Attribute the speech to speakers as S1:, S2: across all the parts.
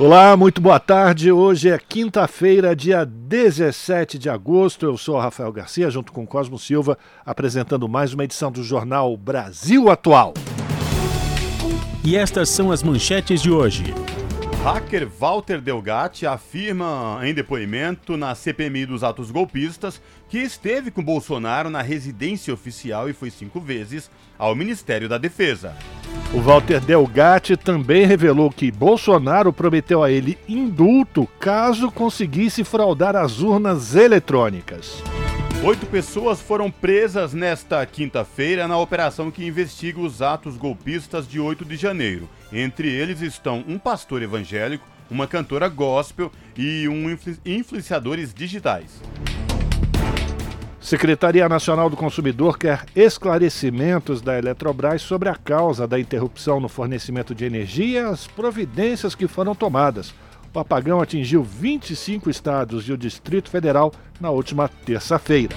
S1: Olá, muito boa tarde. Hoje é quinta-feira, dia 17 de agosto. Eu sou Rafael Garcia, junto com Cosmo Silva, apresentando mais uma edição do jornal Brasil Atual.
S2: E estas são as manchetes de hoje.
S3: Hacker Walter Delgatti afirma em depoimento na CPMI dos atos golpistas que esteve com Bolsonaro na residência oficial e foi cinco vezes ao Ministério da Defesa.
S1: O Walter Delgatti também revelou que Bolsonaro prometeu a ele indulto caso conseguisse fraudar as urnas eletrônicas.
S3: Oito pessoas foram presas nesta quinta-feira na operação que investiga os atos golpistas de 8 de janeiro. Entre eles estão um pastor evangélico, uma cantora gospel e um influ influenciadores digitais.
S1: Secretaria Nacional do Consumidor quer esclarecimentos da Eletrobras sobre a causa da interrupção no fornecimento de energia e as providências que foram tomadas. O apagão atingiu 25 estados e o Distrito Federal na última terça-feira.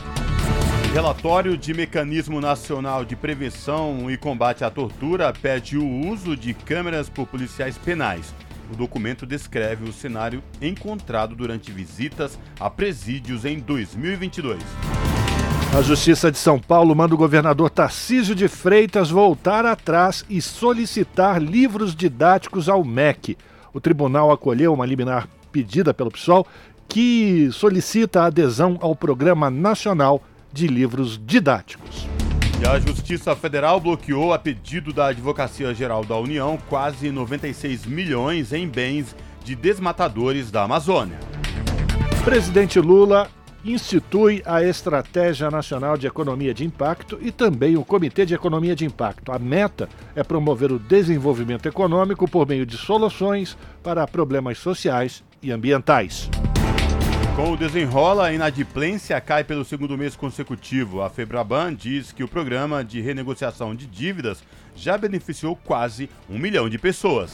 S3: Relatório de Mecanismo Nacional de Prevenção e Combate à Tortura pede o uso de câmeras por policiais penais. O documento descreve o cenário encontrado durante visitas a presídios em 2022.
S1: A Justiça de São Paulo manda o governador Tarcísio de Freitas voltar atrás e solicitar livros didáticos ao MEC o tribunal acolheu uma liminar pedida pelo PSOL que solicita a adesão ao Programa Nacional de Livros Didáticos.
S3: E a Justiça Federal bloqueou, a pedido da Advocacia Geral da União, quase 96 milhões em bens de desmatadores da Amazônia.
S1: Presidente Lula institui a Estratégia Nacional de Economia de Impacto e também o Comitê de Economia de Impacto. A meta é promover o desenvolvimento econômico por meio de soluções para problemas sociais e ambientais.
S3: Com o desenrola, a inadimplência cai pelo segundo mês consecutivo. A Febraban diz que o programa de renegociação de dívidas já beneficiou quase um milhão de pessoas.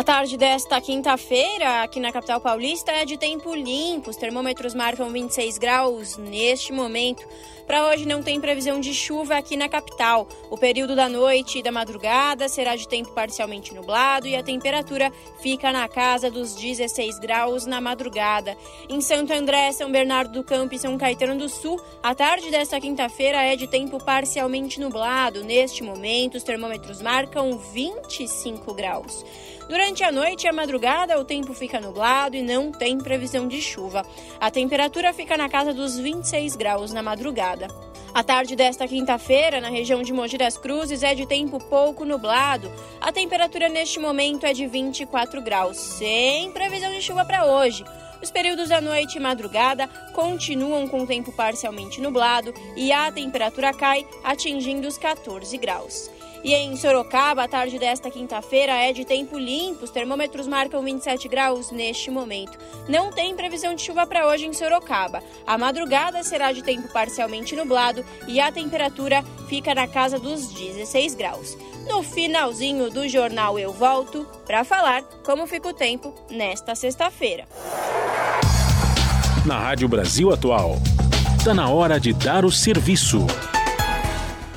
S4: A tarde desta quinta-feira, aqui na capital paulista, é de tempo limpo. Os termômetros marcam 26 graus neste momento. Para hoje não tem previsão de chuva aqui na capital. O período da noite e da madrugada será de tempo parcialmente nublado e a temperatura fica na casa dos 16 graus na madrugada. Em Santo André, São Bernardo do Campo e São Caetano do Sul, a tarde desta quinta-feira é de tempo parcialmente nublado. Neste momento, os termômetros marcam 25 graus. Durante a noite e a madrugada, o tempo fica nublado e não tem previsão de chuva. A temperatura fica na casa dos 26 graus na madrugada. A tarde desta quinta-feira, na região de Mogi das Cruzes, é de tempo pouco nublado. A temperatura neste momento é de 24 graus, sem previsão de chuva para hoje. Os períodos da noite e madrugada continuam com tempo parcialmente nublado e a temperatura cai, atingindo os 14 graus. E em Sorocaba, a tarde desta quinta-feira é de tempo limpo. Os termômetros marcam 27 graus neste momento. Não tem previsão de chuva para hoje em Sorocaba. A madrugada será de tempo parcialmente nublado e a temperatura fica na casa dos 16 graus. No finalzinho do jornal eu volto para falar como fica o tempo nesta sexta-feira.
S2: Na Rádio Brasil Atual, está na hora de dar o serviço.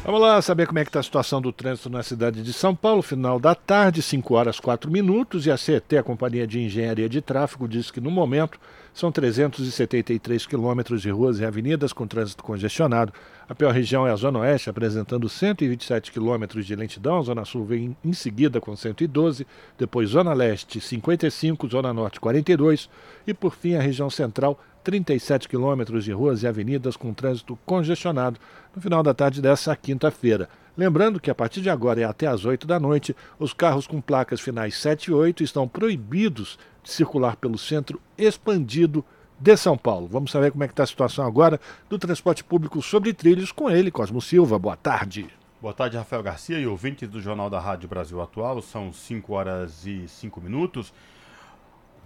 S1: Vamos lá saber como é que está a situação do trânsito na cidade de São Paulo, final da tarde, 5 horas 4 minutos, e a CET, a Companhia de Engenharia de Tráfego, diz que no momento São 373 quilômetros de ruas e avenidas com trânsito congestionado. A pior região é a Zona Oeste, apresentando 127 quilômetros de lentidão. A Zona Sul vem em seguida com 112, depois Zona Leste 55, Zona Norte 42 e por fim a região central 37 quilômetros de ruas e avenidas com trânsito congestionado no final da tarde dessa quinta-feira. Lembrando que a partir de agora e até às 8 da noite, os carros com placas finais 7 e 8 estão proibidos de circular pelo centro expandido de São Paulo. Vamos saber como é que está a situação agora do transporte público sobre trilhos com ele, Cosmo Silva. Boa tarde.
S3: Boa tarde, Rafael Garcia e ouvintes do Jornal da Rádio Brasil Atual. São 5 horas e 5 minutos.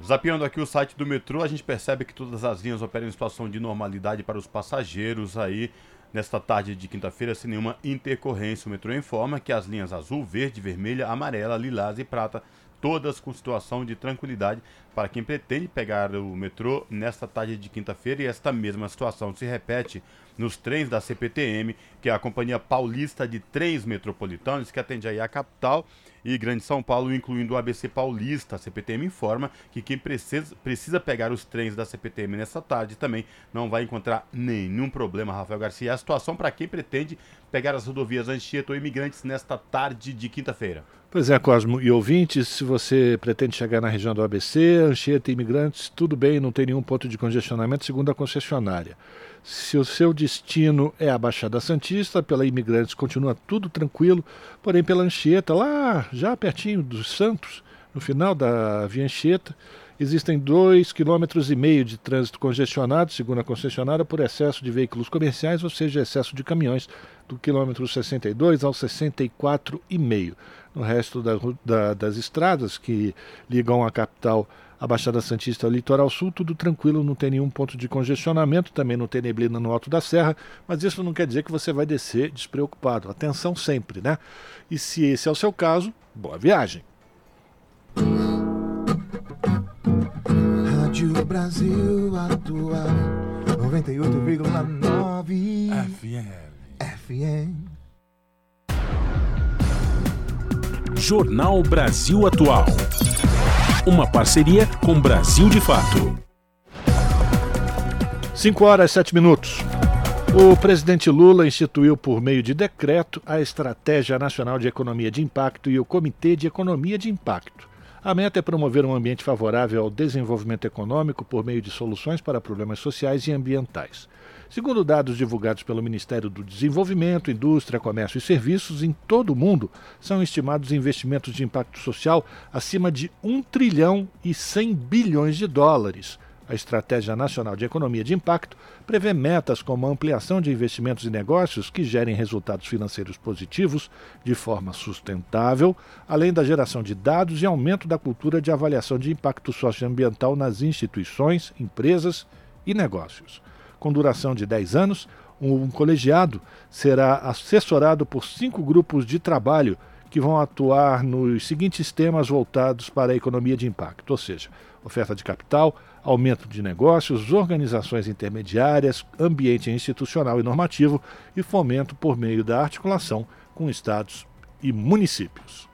S3: Zapeando aqui o site do metrô, a gente percebe que todas as linhas operam em situação de normalidade para os passageiros aí nesta tarde de quinta-feira sem nenhuma intercorrência. O metrô informa que as linhas azul, verde, vermelha, amarela, lilás e prata todas com situação de tranquilidade para quem pretende pegar o metrô nesta tarde de quinta-feira e esta mesma situação se repete nos trens da CPTM, que é a Companhia Paulista de Trens Metropolitanos, que atende aí a capital e Grande São Paulo, incluindo o ABC Paulista. A CPTM informa que quem precisa, precisa pegar os trens da CPTM nessa tarde também não vai encontrar nenhum problema, Rafael Garcia. A situação para quem pretende pegar as rodovias Anchieta ou imigrantes nesta tarde de quinta-feira.
S1: Pois é, Cosmo e ouvintes, se você pretende chegar na região do ABC, Anchieta e imigrantes, tudo bem, não tem nenhum ponto de congestionamento, segundo a concessionária. Se o seu destino é a Baixada Santista, pela Imigrantes continua tudo tranquilo, porém pela Anchieta, lá já pertinho dos Santos, no final da Via Anchieta, existem dois quilômetros e meio de trânsito congestionado, segundo a concessionária, por excesso de veículos comerciais, ou seja, excesso de caminhões, do quilômetro 62 ao 64,5. No resto da, da, das estradas que ligam a capital a Baixada Santista ao Litoral Sul, tudo tranquilo, não tem nenhum ponto de congestionamento, também não tem neblina no alto da serra, mas isso não quer dizer que você vai descer despreocupado. Atenção sempre, né? E se esse é o seu caso, boa viagem. Rádio Brasil Atual 98,9 FM. FM.
S2: Jornal Brasil Atual. Uma parceria com Brasil de Fato.
S1: 5 horas e 7 minutos. O presidente Lula instituiu por meio de decreto a Estratégia Nacional de Economia de Impacto e o Comitê de Economia de Impacto. A meta é promover um ambiente favorável ao desenvolvimento econômico por meio de soluções para problemas sociais e ambientais. Segundo dados divulgados pelo Ministério do Desenvolvimento, Indústria, Comércio e Serviços, em todo o mundo são estimados investimentos de impacto social acima de 1 trilhão e 100 bilhões de dólares. A Estratégia Nacional de Economia de Impacto prevê metas como a ampliação de investimentos e negócios que gerem resultados financeiros positivos de forma sustentável, além da geração de dados e aumento da cultura de avaliação de impacto socioambiental nas instituições, empresas e negócios com duração de 10 anos, um colegiado será assessorado por cinco grupos de trabalho que vão atuar nos seguintes temas voltados para a economia de impacto, ou seja, oferta de capital, aumento de negócios, organizações intermediárias, ambiente institucional e normativo e fomento por meio da articulação com estados e municípios.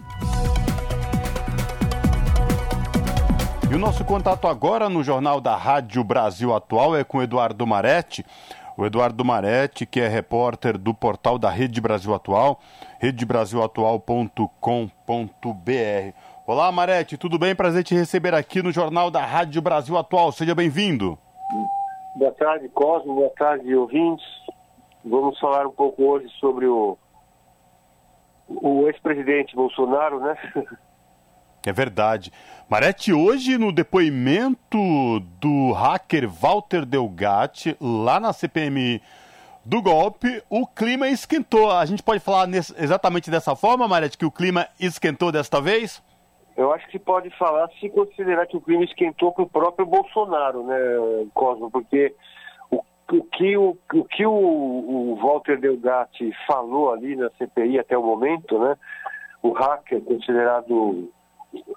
S3: E o nosso contato agora no Jornal da Rádio Brasil Atual é com Eduardo Maretti. O Eduardo Maretti, que é repórter do portal da Rede Brasil Atual, redebrasilatual.com.br. Olá, Maretti, tudo bem? Prazer te receber aqui no Jornal da Rádio Brasil Atual. Seja bem-vindo.
S5: Boa tarde, Cosmo. Boa tarde, ouvintes. Vamos falar um pouco hoje sobre o, o ex-presidente Bolsonaro, né?
S3: É verdade. Marete, hoje no depoimento do hacker Walter Delgatti, lá na CPMI do golpe, o clima esquentou. A gente pode falar nesse, exatamente dessa forma, Marete, que o clima esquentou desta vez?
S5: Eu acho que pode falar se considerar que o clima esquentou para o próprio Bolsonaro, né, Cosmo? Porque o, o que, o, o, que o, o Walter Delgatti falou ali na CPI até o momento, né? O hacker considerado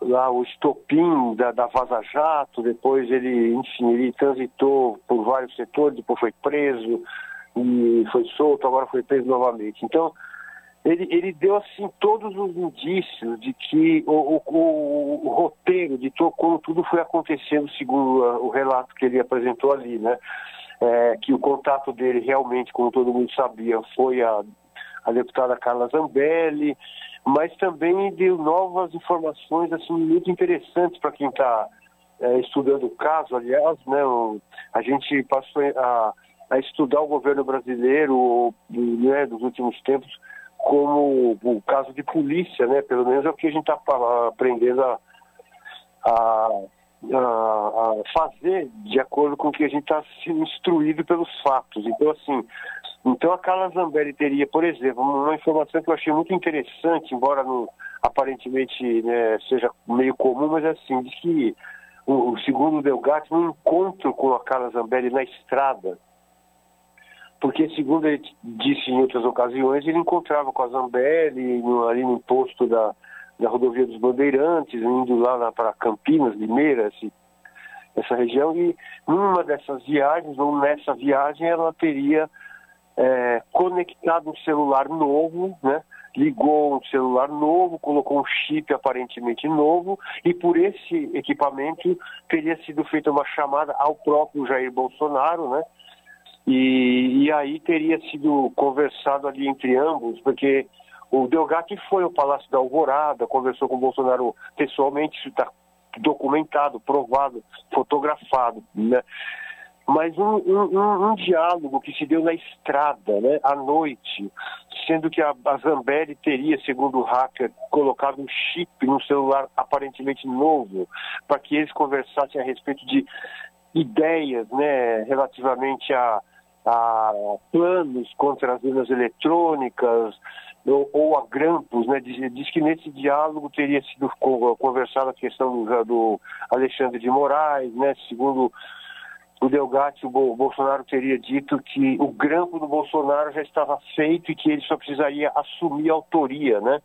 S5: lá o estopim da, da Vaza Jato, depois ele, enfim, ele transitou por vários setores, depois foi preso e foi solto, agora foi preso novamente. Então, ele, ele deu assim todos os indícios de que o, o, o, o roteiro de como tudo foi acontecendo segundo o relato que ele apresentou ali, né? É, que o contato dele realmente, como todo mundo sabia, foi a, a deputada Carla Zambelli, mas também deu novas informações assim muito interessantes para quem está é, estudando o caso. Aliás, né, a gente passou a, a estudar o governo brasileiro né, dos últimos tempos como o caso de polícia, né? Pelo menos é o que a gente está aprendendo a, a, a, fazer de acordo com o que a gente está sendo instruído pelos fatos. Então, assim, então a Carla Zambelli teria, por exemplo, uma informação que eu achei muito interessante, embora não, aparentemente né, seja meio comum, mas assim, de que o, o segundo Delgatti, um encontro com a Carla Zambelli na estrada, porque, segundo ele disse em outras ocasiões, ele encontrava com a Zambelli no, ali no posto da, da rodovia dos Bandeirantes, indo lá, para Campinas, Limeira, essa região, e numa dessas viagens, ou nessa viagem, ela teria é, conectado um celular novo, né? ligou um celular novo, colocou um chip aparentemente novo, e por esse equipamento teria sido feita uma chamada ao próprio Jair Bolsonaro, né? E, e aí teria sido conversado ali entre ambos, porque o Delgatti foi ao Palácio da Alvorada, conversou com o Bolsonaro pessoalmente, isso está documentado, provado, fotografado, né? Mas um, um, um, diálogo que se deu na estrada, né, à noite, sendo que a, a Zambelli teria, segundo o hacker, colocado um chip no celular aparentemente novo, para que eles conversassem a respeito de ideias né, relativamente a a planos contra as urnas eletrônicas ou, ou, a grampos, né? Diz, diz, que nesse diálogo teria sido conversada a questão do, do, Alexandre de Moraes, né? Segundo o Delgatti, o Bolsonaro teria dito que o grampo do Bolsonaro já estava feito e que ele só precisaria assumir a autoria, né?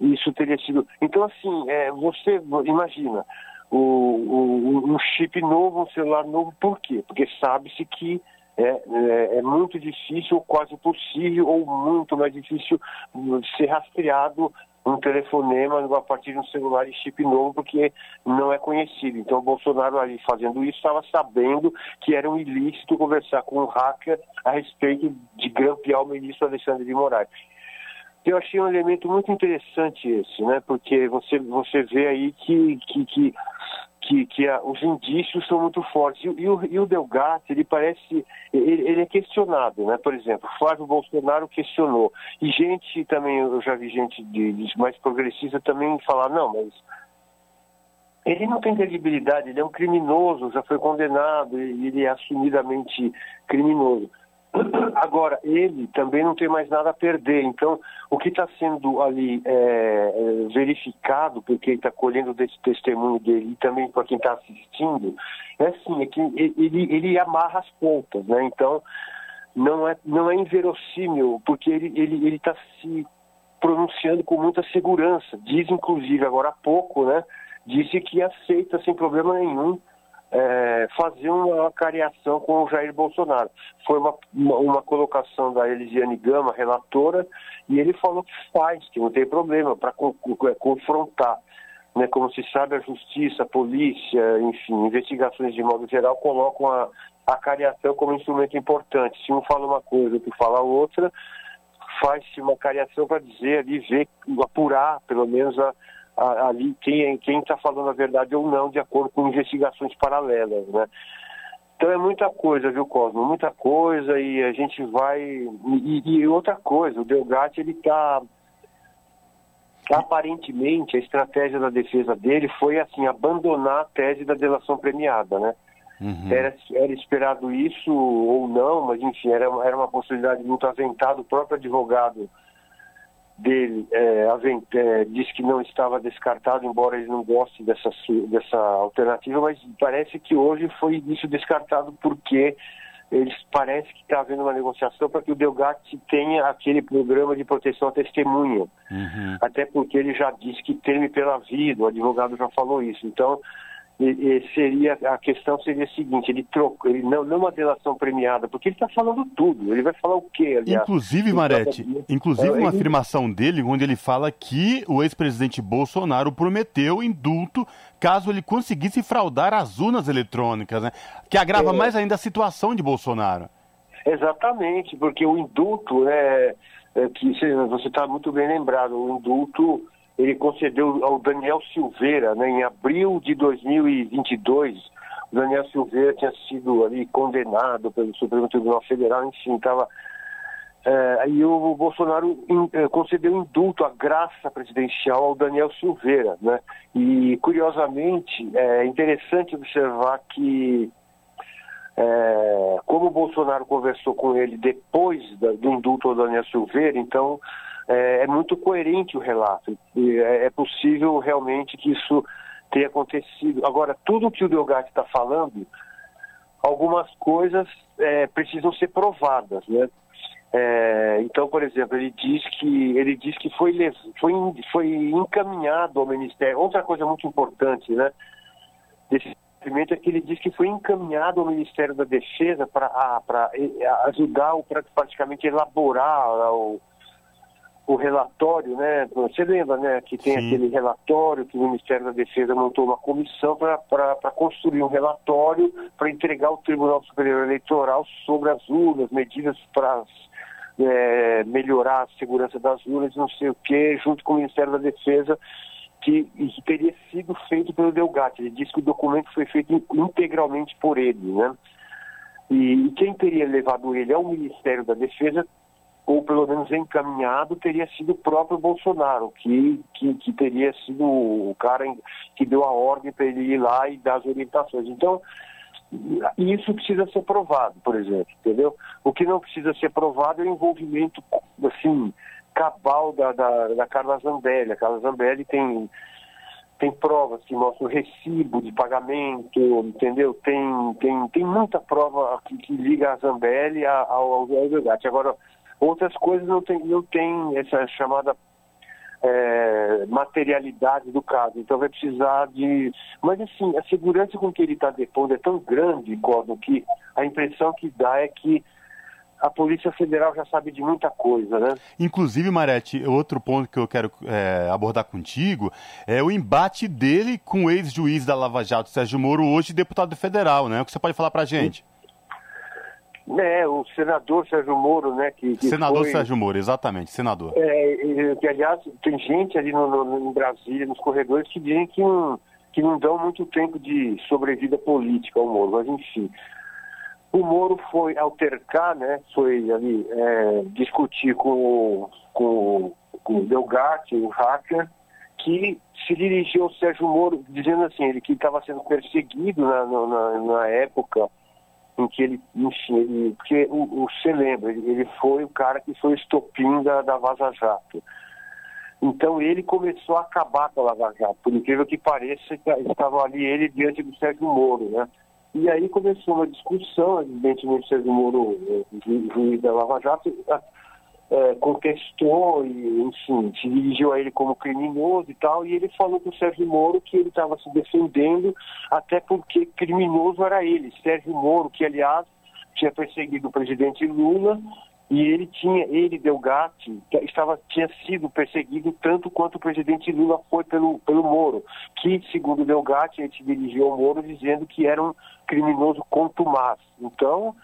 S5: Isso teria sido. Então, assim, é, você imagina o, o, um chip novo, um celular novo, por quê? Porque sabe-se que é, é, é, muito difícil, quase impossível, ou muito mais difícil ser rastreado um telefonema a partir de um celular de chip novo, porque não é conhecido. Então, o Bolsonaro ali fazendo isso estava sabendo que era um ilícito conversar com um hacker a respeito de grampear o ministro Alexandre de Moraes. Eu achei um elemento muito interessante esse, né? Porque você, você vê aí que, que, que que, que a, os indícios são muito fortes. E, e, o, e o Delgatti, ele parece, ele, ele, é questionado, né? Por exemplo, Flávio Bolsonaro questionou. E gente também, eu já vi gente de, de mais progressista também falar, não, mas ele não tem credibilidade, ele é um criminoso, já foi condenado, ele é assumidamente criminoso. Agora, ele também não tem mais nada a perder. Então, o que está sendo ali é, é, verificado, porque ele está colhendo desse testemunho dele e também para quem está assistindo, é assim, é que ele, ele amarra as pontas, né? Então, não é, não é inverossímil, porque ele está ele, ele tá se pronunciando com muita segurança. Diz, inclusive, agora há pouco, né? Disse que aceita sem problema nenhum é, uma cariação com o Jair Bolsonaro. Foi uma, uma, uma, colocação da Elisiane Gama, relatora, e ele falou que faz, que não tem problema para é, confrontar. Né, como se sabe, a justiça, a polícia, enfim, investigações de modo geral colocam a, a cariação como instrumento importante. Se um fala uma coisa, outro fala outra, faz-se uma cariação para dizer ali, ver, apurar pelo menos a, ali quem está falando a verdade ou não, de acordo com investigações paralelas, né? Então é muita coisa, viu, Cosmo? Muita coisa e a gente vai... E, e outra coisa, o Delgatti, ele está... Aparentemente, a estratégia da defesa dele foi, assim, abandonar a tese da delação premiada, né? Uhum. Era, era esperado isso ou não, mas enfim, era, era uma possibilidade muito aventada. O próprio advogado dele é, é, disse que não estava descartado, embora ele não goste dessa, dessa alternativa, mas parece que hoje foi isso descartado porque eles parece que está havendo uma negociação para que o Delgatti tenha aquele programa de proteção à testemunha. Uhum. Até porque ele já disse que teme pela vida, o advogado já falou isso. Então, seria a questão seria a seguinte, ele trocou, ele não, não uma delação premiada, porque ele está falando tudo. Ele vai falar o quê?
S3: Aliás? Inclusive, Marete, inclusive é, uma ele... afirmação dele, onde ele fala que o ex-presidente Bolsonaro prometeu indulto caso ele conseguisse fraudar as urnas eletrônicas, né? Que agrava é... mais ainda a situação de Bolsonaro.
S5: Exatamente, porque o indulto, né, é, que você está muito bem lembrado, o indulto ele concedeu ao Daniel Silveira, né, em abril de 2022. O Daniel Silveira tinha sido ali condenado pelo Supremo Tribunal Federal, enfim, estava. É, e o Bolsonaro in, é, concedeu indulto, a graça presidencial ao Daniel Silveira, né? E curiosamente é interessante observar que é, como o Bolsonaro conversou com ele depois da, do indulto ao Daniel Silveira, então é, é muito coerente o relato. É, é, possível realmente que isso tenha acontecido. Agora, tudo que o Delgatti está falando, algumas coisas é, precisam ser provadas, né? É, então, por exemplo, ele diz que ele diz que foi, foi, foi encaminhado ao Ministério. Outra coisa muito importante, né? Desse documento é que ele diz que foi encaminhado ao Ministério da Defesa para ajudar o praticamente elaborar o, o relatório, né? Você lembra, né, que tem Sim. aquele relatório que o Ministério da Defesa montou uma comissão para construir um relatório para entregar ao Tribunal Superior Eleitoral sobre as urnas, medidas para é, melhorar a segurança das urnas, não sei o que, junto com o Ministério da Defesa, que, que teria sido feito pelo Delgatti. Ele disse que o documento foi feito integralmente por ele, né? E quem teria levado ele ao Ministério da Defesa ou pelo menos encaminhado, teria sido o próprio Bolsonaro, que, que, que teria sido o cara que deu a ordem para ele ir lá e dar as orientações. Então, isso precisa ser provado, por exemplo, entendeu? O que não precisa ser provado é o envolvimento, assim, cabal da, da, da Carla Zambelli. A Carla Zambelli tem, tem provas que mostram recibo de pagamento, entendeu? Tem, tem, tem muita prova que, que liga a Zambelli ao, ao Agora, Outras coisas não tem, não tem essa chamada é, materialidade do caso. Então vai precisar de. Mas assim, a segurança com que ele está depondo é tão grande, Cosmo, que a impressão que dá é que a Polícia Federal já sabe de muita coisa, né?
S3: Inclusive, Marete, outro ponto que eu quero é, abordar contigo é o embate dele com o ex-juiz da Lava Jato, Sérgio Moro, hoje deputado federal, né? O que você pode falar pra gente?
S5: É, o senador Sérgio Moro, né? Que, que
S3: senador
S5: foi,
S3: Sérgio Moro, exatamente, senador.
S5: É, que aliás, tem gente ali no, no, em Brasília, nos corredores, que dizem que não, que não dão muito tempo de sobrevida política ao Moro, mas enfim. O Moro foi altercar, né? Foi ali é, discutir com, com, com o Delgatti, o hacker, que se dirigiu ao Sérgio Moro dizendo assim, ele que estava sendo perseguido na, na, na época em que ele, enfim, ele, porque o, o você lembra, ele, foi o cara que foi o estopim da, da Vaza Jato. Então ele começou a acabar com a Lava Jato, por incrível que pareça, estava ali ele diante do Sérgio Moro, né? E aí começou uma discussão, evidentemente Sérgio Moro, juiz da Lava Jato, é, contestou e, enfim, se dirigiu a ele como criminoso e tal, e ele falou para o Sérgio Moro que ele estava se defendendo, até porque criminoso era ele, Sérgio Moro, que aliás tinha perseguido o presidente Lula e ele tinha, ele, Delgatti, estava, tinha sido perseguido tanto quanto o presidente Lula foi pelo, pelo Moro, que, segundo Delgatti, ele se dirigiu ao Moro dizendo que era um criminoso contumaz. Então,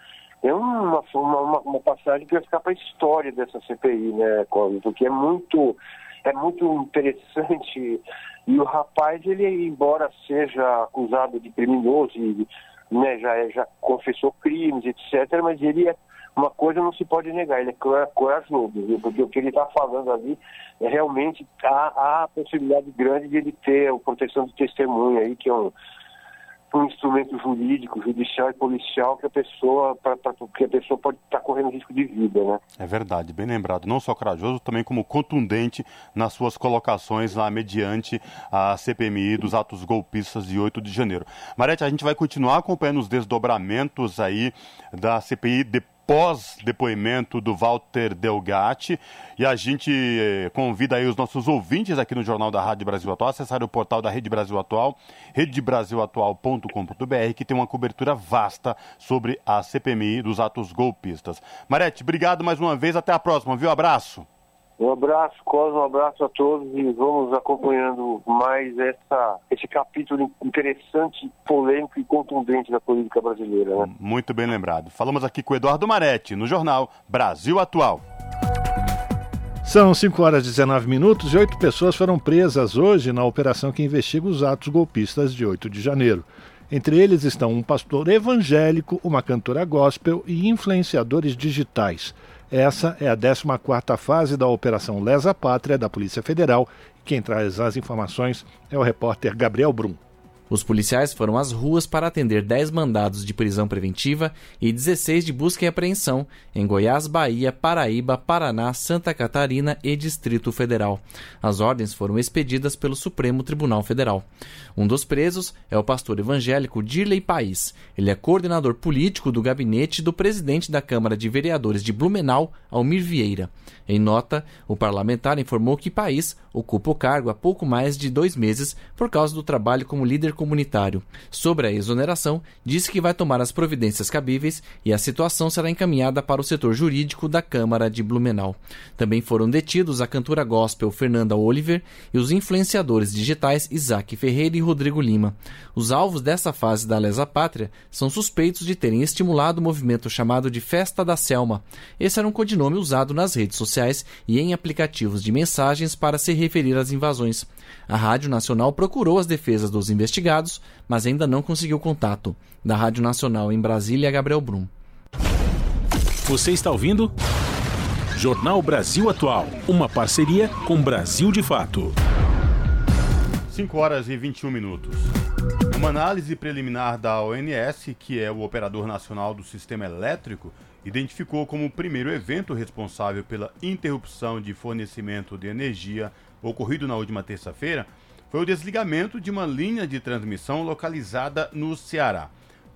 S5: é uma, uma, uma passagem que vai ficar para a história dessa CPI, né, Cosme? Porque é muito, é muito interessante. E o rapaz, ele, embora seja acusado de criminoso, e, né, já, já confessou crimes, etc., mas ele é uma coisa não se pode negar, ele é corajoso, viu? porque o que ele está falando ali é realmente há, há a possibilidade grande de ele ter a proteção de testemunha aí, que é um, um instrumento jurídico, judicial e policial que a pessoa, pra, pra, que a pessoa pode estar tá correndo risco de vida, né?
S3: É verdade, bem lembrado. Não só corajoso, também como contundente nas suas colocações lá mediante a CPMI dos atos golpistas de 8 de janeiro. Marete, a gente vai continuar acompanhando os desdobramentos aí da CPI depois pós-depoimento do Walter Delgatti. E a gente eh, convida aí os nossos ouvintes aqui no Jornal da Rádio Brasil Atual, acessar o portal da Rede Brasil Atual, redebrasilatual.com.br, que tem uma cobertura vasta sobre a CPMI dos atos golpistas. Marete, obrigado mais uma vez, até a próxima, viu? Abraço.
S5: Um abraço, Cosmo, um abraço a todos e vamos acompanhando mais essa, esse capítulo interessante, polêmico e contundente da política brasileira. Né?
S3: Muito bem lembrado. Falamos aqui com o Eduardo Maretti, no jornal Brasil Atual.
S1: São 5 horas e 19 minutos e oito pessoas foram presas hoje na operação que investiga os atos golpistas de 8 de janeiro. Entre eles estão um pastor evangélico, uma cantora gospel e influenciadores digitais. Essa é a 14ª fase da Operação Lesa Pátria da Polícia Federal. Quem traz as informações é o repórter Gabriel Brum.
S6: Os policiais foram às ruas para atender 10 mandados de prisão preventiva e 16 de busca e apreensão em Goiás, Bahia, Paraíba, Paraná, Santa Catarina e Distrito Federal. As ordens foram expedidas pelo Supremo Tribunal Federal. Um dos presos é o pastor evangélico Dirley País. Ele é coordenador político do gabinete do presidente da Câmara de Vereadores de Blumenau, Almir Vieira. Em nota, o parlamentar informou que País ocupa o cargo há pouco mais de dois meses por causa do trabalho como líder comunitário. Sobre a exoneração, disse que vai tomar as providências cabíveis e a situação será encaminhada para o setor jurídico da Câmara de Blumenau. Também foram detidos a cantora gospel Fernanda Oliver e os influenciadores digitais Isaac Ferreira e Rodrigo Lima. Os alvos dessa fase da Lesa Pátria são suspeitos de terem estimulado o movimento chamado de Festa da Selma. Esse era um codinome usado nas redes sociais e em aplicativos de mensagens para se referir às invasões. A Rádio Nacional procurou as defesas dos investigados, mas ainda não conseguiu contato. Da Rádio Nacional em Brasília, Gabriel Brum.
S2: Você está ouvindo? Jornal Brasil Atual, uma parceria com Brasil de Fato.
S3: 5 horas e 21 minutos. Uma análise preliminar da ONS, que é o operador nacional do sistema elétrico, identificou como o primeiro evento responsável pela interrupção de fornecimento de energia ocorrido na última terça-feira foi o desligamento de uma linha de transmissão localizada no Ceará.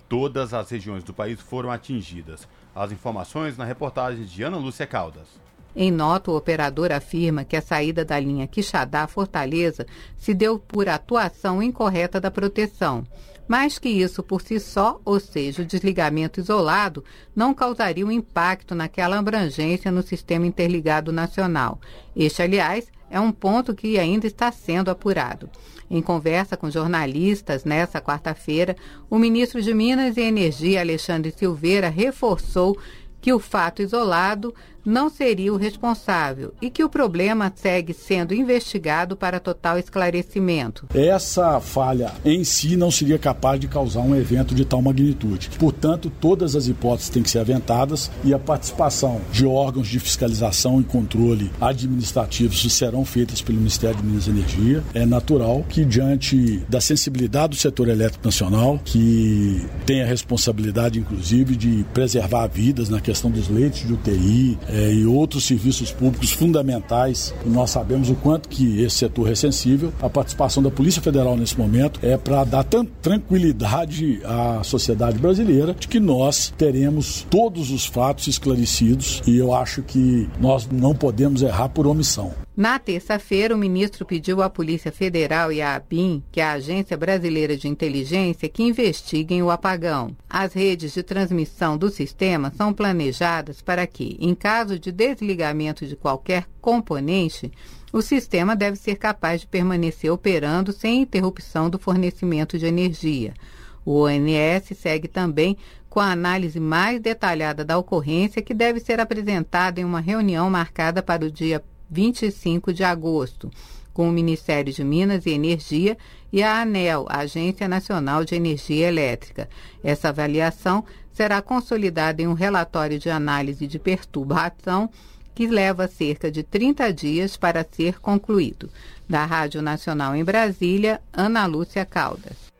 S3: Todas as regiões do país foram atingidas. As informações na reportagem de Ana Lúcia Caldas.
S7: Em nota, o operador afirma que a saída da linha Quixadá-Fortaleza se deu por atuação incorreta da proteção. Mais que isso por si só, ou seja, o desligamento isolado, não causaria um impacto naquela abrangência no sistema interligado nacional. Este, aliás, é um ponto que ainda está sendo apurado. Em conversa com jornalistas nesta quarta-feira, o ministro de Minas e Energia, Alexandre Silveira, reforçou que o fato isolado não seria o responsável e que o problema segue sendo investigado para total esclarecimento.
S8: Essa falha em si não seria capaz de causar um evento de tal magnitude. Portanto, todas as hipóteses têm que ser aventadas e a participação de órgãos de fiscalização e controle administrativos serão feitas pelo Ministério de Minas e Energia. É natural que, diante da sensibilidade do setor elétrico nacional, que tem a responsabilidade, inclusive, de preservar vidas na questão dos leitos de UTI, é, e outros serviços públicos fundamentais. Nós sabemos o quanto que esse setor é sensível. A participação da Polícia Federal nesse momento é para dar tranquilidade à sociedade brasileira de que nós teremos todos os fatos esclarecidos e eu acho que nós não podemos errar por omissão.
S7: Na terça-feira, o ministro pediu à Polícia Federal e à ABIN, que é a Agência Brasileira de Inteligência, que investiguem o apagão. As redes de transmissão do sistema são planejadas para que, em caso de desligamento de qualquer componente, o sistema deve ser capaz de permanecer operando sem interrupção do fornecimento de energia. O ONS segue também com a análise mais detalhada da ocorrência, que deve ser apresentada em uma reunião marcada para o dia 25 de agosto, com o Ministério de Minas e Energia e a ANEL, Agência Nacional de Energia Elétrica. Essa avaliação será consolidada em um relatório de análise de perturbação que leva cerca de 30 dias para ser concluído. Da Rádio Nacional em Brasília, Ana Lúcia Caldas.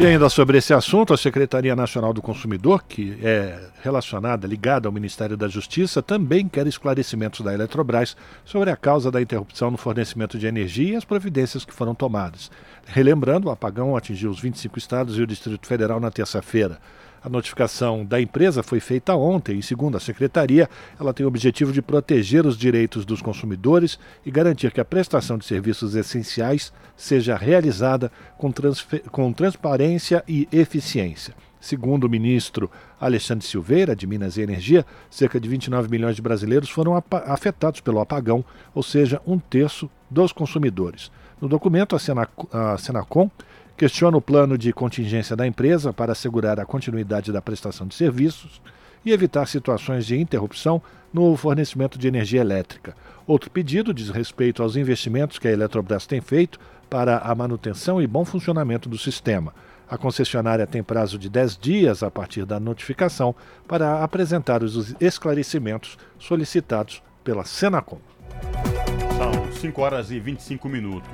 S1: E ainda sobre esse assunto, a Secretaria Nacional do Consumidor, que é relacionada, ligada ao Ministério da Justiça, também quer esclarecimentos da Eletrobras sobre a causa da interrupção no fornecimento de energia e as providências que foram tomadas. Relembrando, o apagão atingiu os 25 estados e o Distrito Federal na terça-feira. A notificação da empresa foi feita ontem e, segundo a secretaria, ela tem o objetivo de proteger os direitos dos consumidores e garantir que a prestação de serviços essenciais seja realizada com, com transparência e eficiência. Segundo o ministro Alexandre Silveira, de Minas e Energia, cerca de 29 milhões de brasileiros foram afetados pelo apagão, ou seja, um terço dos consumidores. No documento, a Senacom questiona o plano de contingência da empresa para assegurar a continuidade da prestação de serviços e evitar situações de interrupção no fornecimento de energia elétrica. Outro pedido diz respeito aos investimentos que a Eletrobras tem feito para a manutenção e bom funcionamento do sistema. A concessionária tem prazo de 10 dias a partir da notificação para apresentar os esclarecimentos solicitados pela Senacom.
S3: São 5 horas e 25 minutos.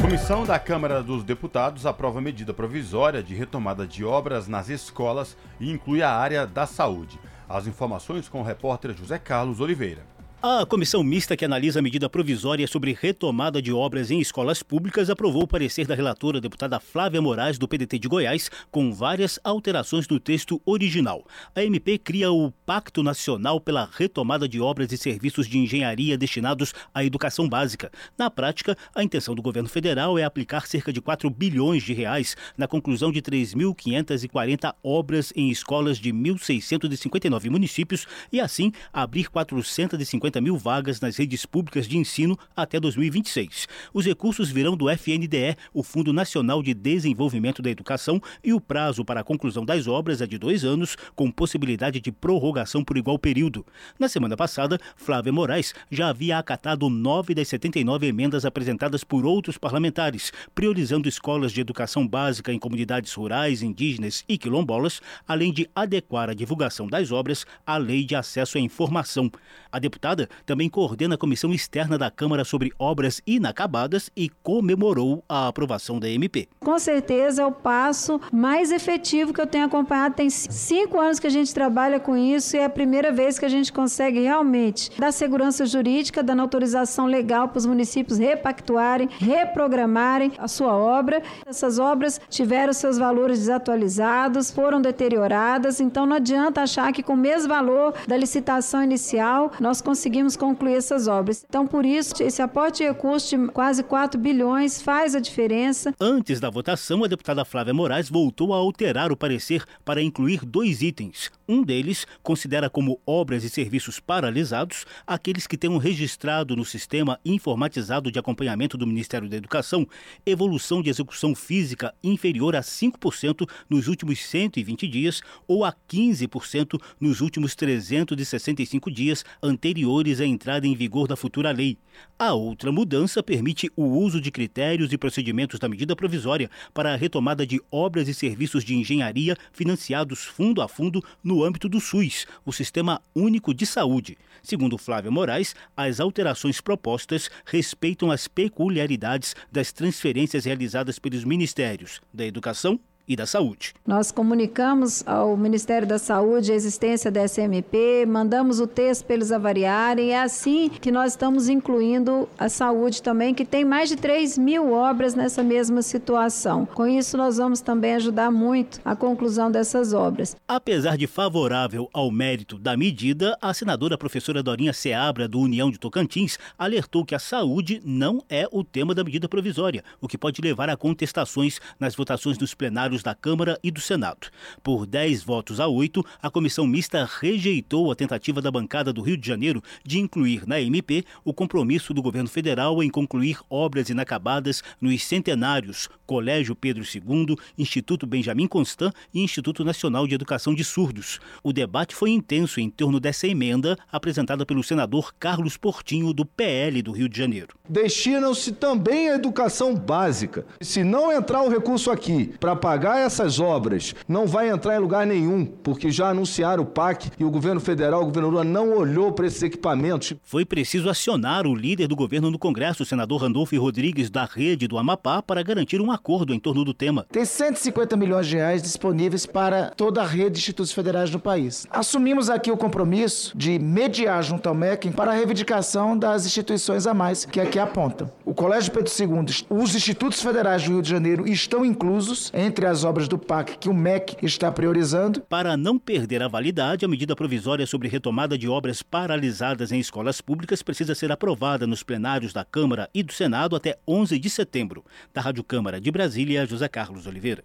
S3: Comissão da Câmara dos Deputados aprova medida provisória de retomada de obras nas escolas e inclui a área da saúde. As informações com o repórter José Carlos Oliveira.
S9: A comissão mista que analisa a medida provisória sobre retomada de obras em escolas públicas aprovou o parecer da relatora deputada Flávia Moraes, do PDT de Goiás, com várias alterações no texto original. A MP cria o Pacto Nacional pela Retomada de Obras e Serviços de Engenharia destinados à educação básica. Na prática, a intenção do governo federal é aplicar cerca de 4 bilhões de reais na conclusão de 3.540 obras em escolas de 1.659 municípios e, assim, abrir 450 50 mil vagas nas redes públicas de ensino até 2026. Os recursos virão do FNDE, o Fundo Nacional de Desenvolvimento da Educação, e o prazo para a conclusão das obras é de dois anos, com possibilidade de prorrogação por igual período. Na semana passada, Flávia Moraes já havia acatado nove das 79 emendas apresentadas por outros parlamentares, priorizando escolas de educação básica em comunidades rurais, indígenas e quilombolas, além de adequar a divulgação das obras à lei de acesso à informação. A deputada também coordena a comissão externa da Câmara sobre obras inacabadas e comemorou a aprovação da MP.
S10: Com certeza é o passo mais efetivo que eu tenho acompanhado. Tem cinco anos que a gente trabalha com isso e é a primeira vez que a gente consegue realmente dar segurança jurídica, dando autorização legal para os municípios repactuarem, reprogramarem a sua obra. Essas obras tiveram seus valores desatualizados, foram deterioradas, então não adianta achar que com o mesmo valor da licitação inicial nós conseguimos conseguimos concluir essas obras. Então, por isso, esse aporte de recursos de quase 4 bilhões faz a diferença.
S9: Antes da votação, a deputada Flávia Moraes voltou a alterar o parecer para incluir dois itens. Um deles considera como obras e serviços paralisados aqueles que tenham registrado no sistema informatizado de acompanhamento do Ministério da Educação evolução de execução física inferior a 5% nos últimos 120 dias ou a 15% nos últimos 365 dias anteriores anteriores à entrada em vigor da futura lei. A outra mudança permite o uso de critérios e procedimentos da medida provisória para a retomada de obras e serviços de engenharia financiados fundo a fundo no âmbito do SUS, o Sistema Único de Saúde. Segundo Flávia Moraes, as alterações propostas respeitam as peculiaridades das transferências realizadas pelos Ministérios da Educação e da Saúde.
S10: Nós comunicamos ao Ministério da Saúde a existência da SMP, mandamos o texto para eles avaliarem, é assim que nós estamos incluindo a saúde também, que tem mais de 3 mil obras nessa mesma situação. Com isso, nós vamos também ajudar muito a conclusão dessas obras.
S9: Apesar de favorável ao mérito da medida, a senadora professora Dorinha Seabra, do União de Tocantins, alertou que a saúde não é o tema da medida provisória, o que pode levar a contestações nas votações dos plenários da Câmara e do Senado. Por 10 votos a 8, a comissão mista rejeitou a tentativa da bancada do Rio de Janeiro de incluir na MP o compromisso do governo federal em concluir obras inacabadas nos centenários Colégio Pedro II, Instituto Benjamin Constant e Instituto Nacional de Educação de Surdos. O debate foi intenso em torno dessa emenda apresentada pelo senador Carlos Portinho, do PL do Rio de Janeiro.
S11: Destinam-se também à educação básica. Se não entrar o recurso aqui para pagar pagar essas obras não vai entrar em lugar nenhum, porque já anunciaram o PAC e o governo federal, o governo Lula, não olhou para esses equipamentos.
S9: Foi preciso acionar o líder do governo no Congresso, o senador Randolfo Rodrigues, da rede do Amapá, para garantir um acordo em torno do tema.
S12: Tem 150 milhões de reais disponíveis para toda a rede de institutos federais no país. Assumimos aqui o compromisso de mediar junto ao MEC para a reivindicação das instituições a mais que aqui apontam. O Colégio Pedro II, os institutos federais do Rio de Janeiro estão inclusos entre as das obras do PAC que o MEC está priorizando.
S9: Para não perder a validade, a medida provisória sobre retomada de obras paralisadas em escolas públicas precisa ser aprovada nos plenários da Câmara e do Senado até 11 de setembro. Da Rádio Câmara de Brasília, José Carlos Oliveira.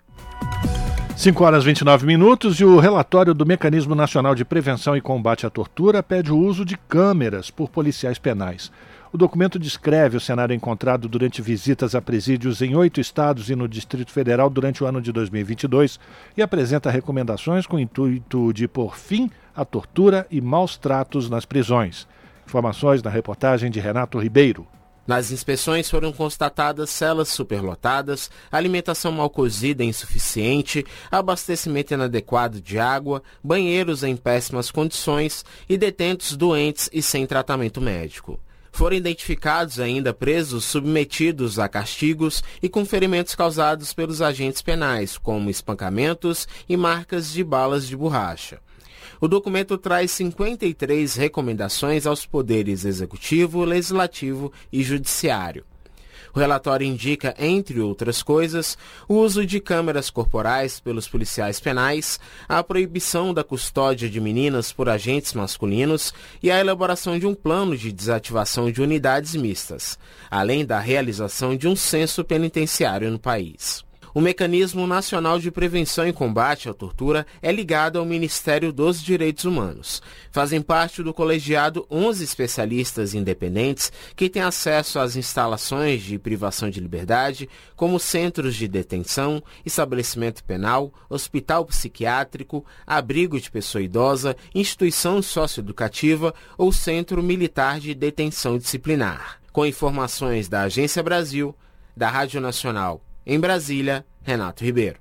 S1: 5 horas 29 minutos e o relatório do Mecanismo Nacional de Prevenção e Combate à Tortura pede o uso de câmeras por policiais penais. O documento descreve o cenário encontrado durante visitas a presídios em oito estados e no Distrito Federal durante o ano de 2022 e apresenta recomendações com o intuito de pôr fim à tortura e maus tratos nas prisões. Informações na reportagem de Renato Ribeiro.
S13: Nas inspeções foram constatadas celas superlotadas, alimentação mal cozida e insuficiente, abastecimento inadequado de água, banheiros em péssimas condições e detentos doentes e sem tratamento médico. Foram identificados ainda presos submetidos a castigos e com ferimentos causados pelos agentes penais, como espancamentos e marcas de balas de borracha. O documento traz 53 recomendações aos poderes executivo, legislativo e judiciário. O relatório indica, entre outras coisas, o uso de câmeras corporais pelos policiais penais, a proibição da custódia de meninas por agentes masculinos e a elaboração de um plano de desativação de unidades mistas, além da realização de um censo penitenciário no país. O Mecanismo Nacional de Prevenção e Combate à Tortura é ligado ao Ministério dos Direitos Humanos. Fazem parte do colegiado 11 especialistas independentes que têm acesso às instalações de privação de liberdade, como centros de detenção, estabelecimento penal, hospital psiquiátrico, abrigo de pessoa idosa, instituição socioeducativa ou centro militar de detenção disciplinar. Com informações da Agência Brasil, da Rádio Nacional em Brasília, Renato Ribeiro.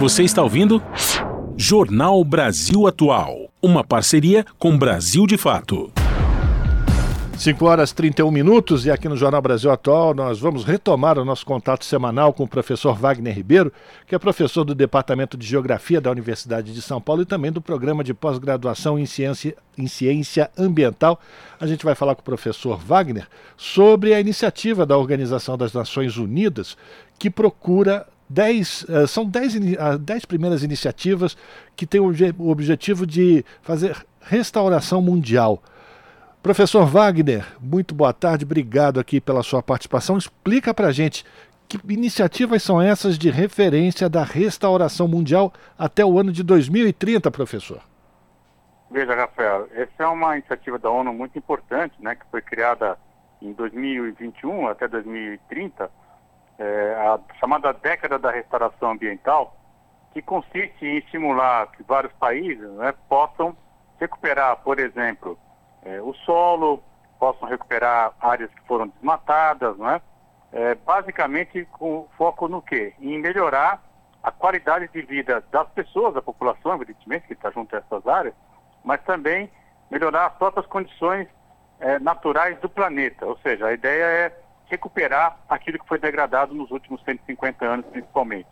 S2: Você está ouvindo? Jornal Brasil Atual. Uma parceria com Brasil de Fato.
S1: 5 horas 31 minutos e aqui no Jornal Brasil Atual nós vamos retomar o nosso contato semanal com o professor Wagner Ribeiro, que é professor do Departamento de Geografia da Universidade de São Paulo e também do Programa de Pós-Graduação em Ciência, em Ciência Ambiental. A gente vai falar com o professor Wagner sobre a iniciativa da Organização das Nações Unidas que procura Dez, uh, são dez, uh, dez primeiras iniciativas que têm o objetivo de fazer restauração mundial. Professor Wagner, muito boa tarde, obrigado aqui pela sua participação. Explica para a gente que iniciativas são essas de referência da restauração mundial até o ano de 2030, professor?
S14: Veja, Rafael, essa é uma iniciativa da ONU muito importante, né, que foi criada em 2021 até 2030, é, a chamada década da restauração ambiental, que consiste em estimular que vários países né, possam recuperar, por exemplo, é, o solo, possam recuperar áreas que foram desmatadas, né? É, basicamente com foco no quê? Em melhorar a qualidade de vida das pessoas, da população, evidentemente, que está junto a essas áreas, mas também melhorar as próprias condições é, naturais do planeta. Ou seja, a ideia é recuperar aquilo que foi degradado nos últimos 150 anos, principalmente.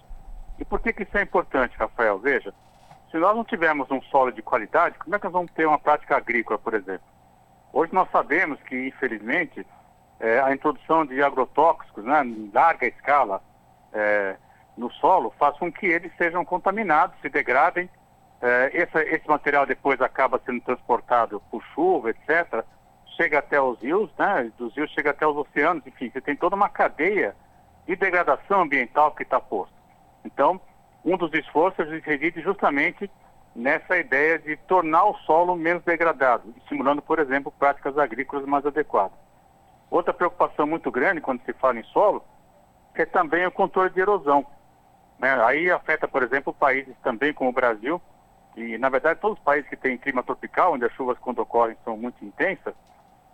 S14: E por que, que isso é importante, Rafael? Veja, se nós não tivermos um solo de qualidade, como é que nós vamos ter uma prática agrícola, por exemplo? Hoje nós sabemos que, infelizmente, é, a introdução de agrotóxicos né, em larga escala é, no solo faz com que eles sejam contaminados, se degradem. É, esse, esse, material depois acaba sendo transportado por chuva, etc. Chega até os rios, né, dos rios chega até os oceanos, enfim, você tem toda uma cadeia de degradação ambiental que está posta. Então, um dos esforços reside justamente nessa ideia de tornar o solo menos degradado, estimulando, por exemplo, práticas agrícolas mais adequadas. Outra preocupação muito grande quando se fala em solo é também o controle de erosão. Né? Aí afeta, por exemplo, países também como o Brasil, e na verdade todos os países que têm clima tropical, onde as chuvas quando ocorrem são muito intensas,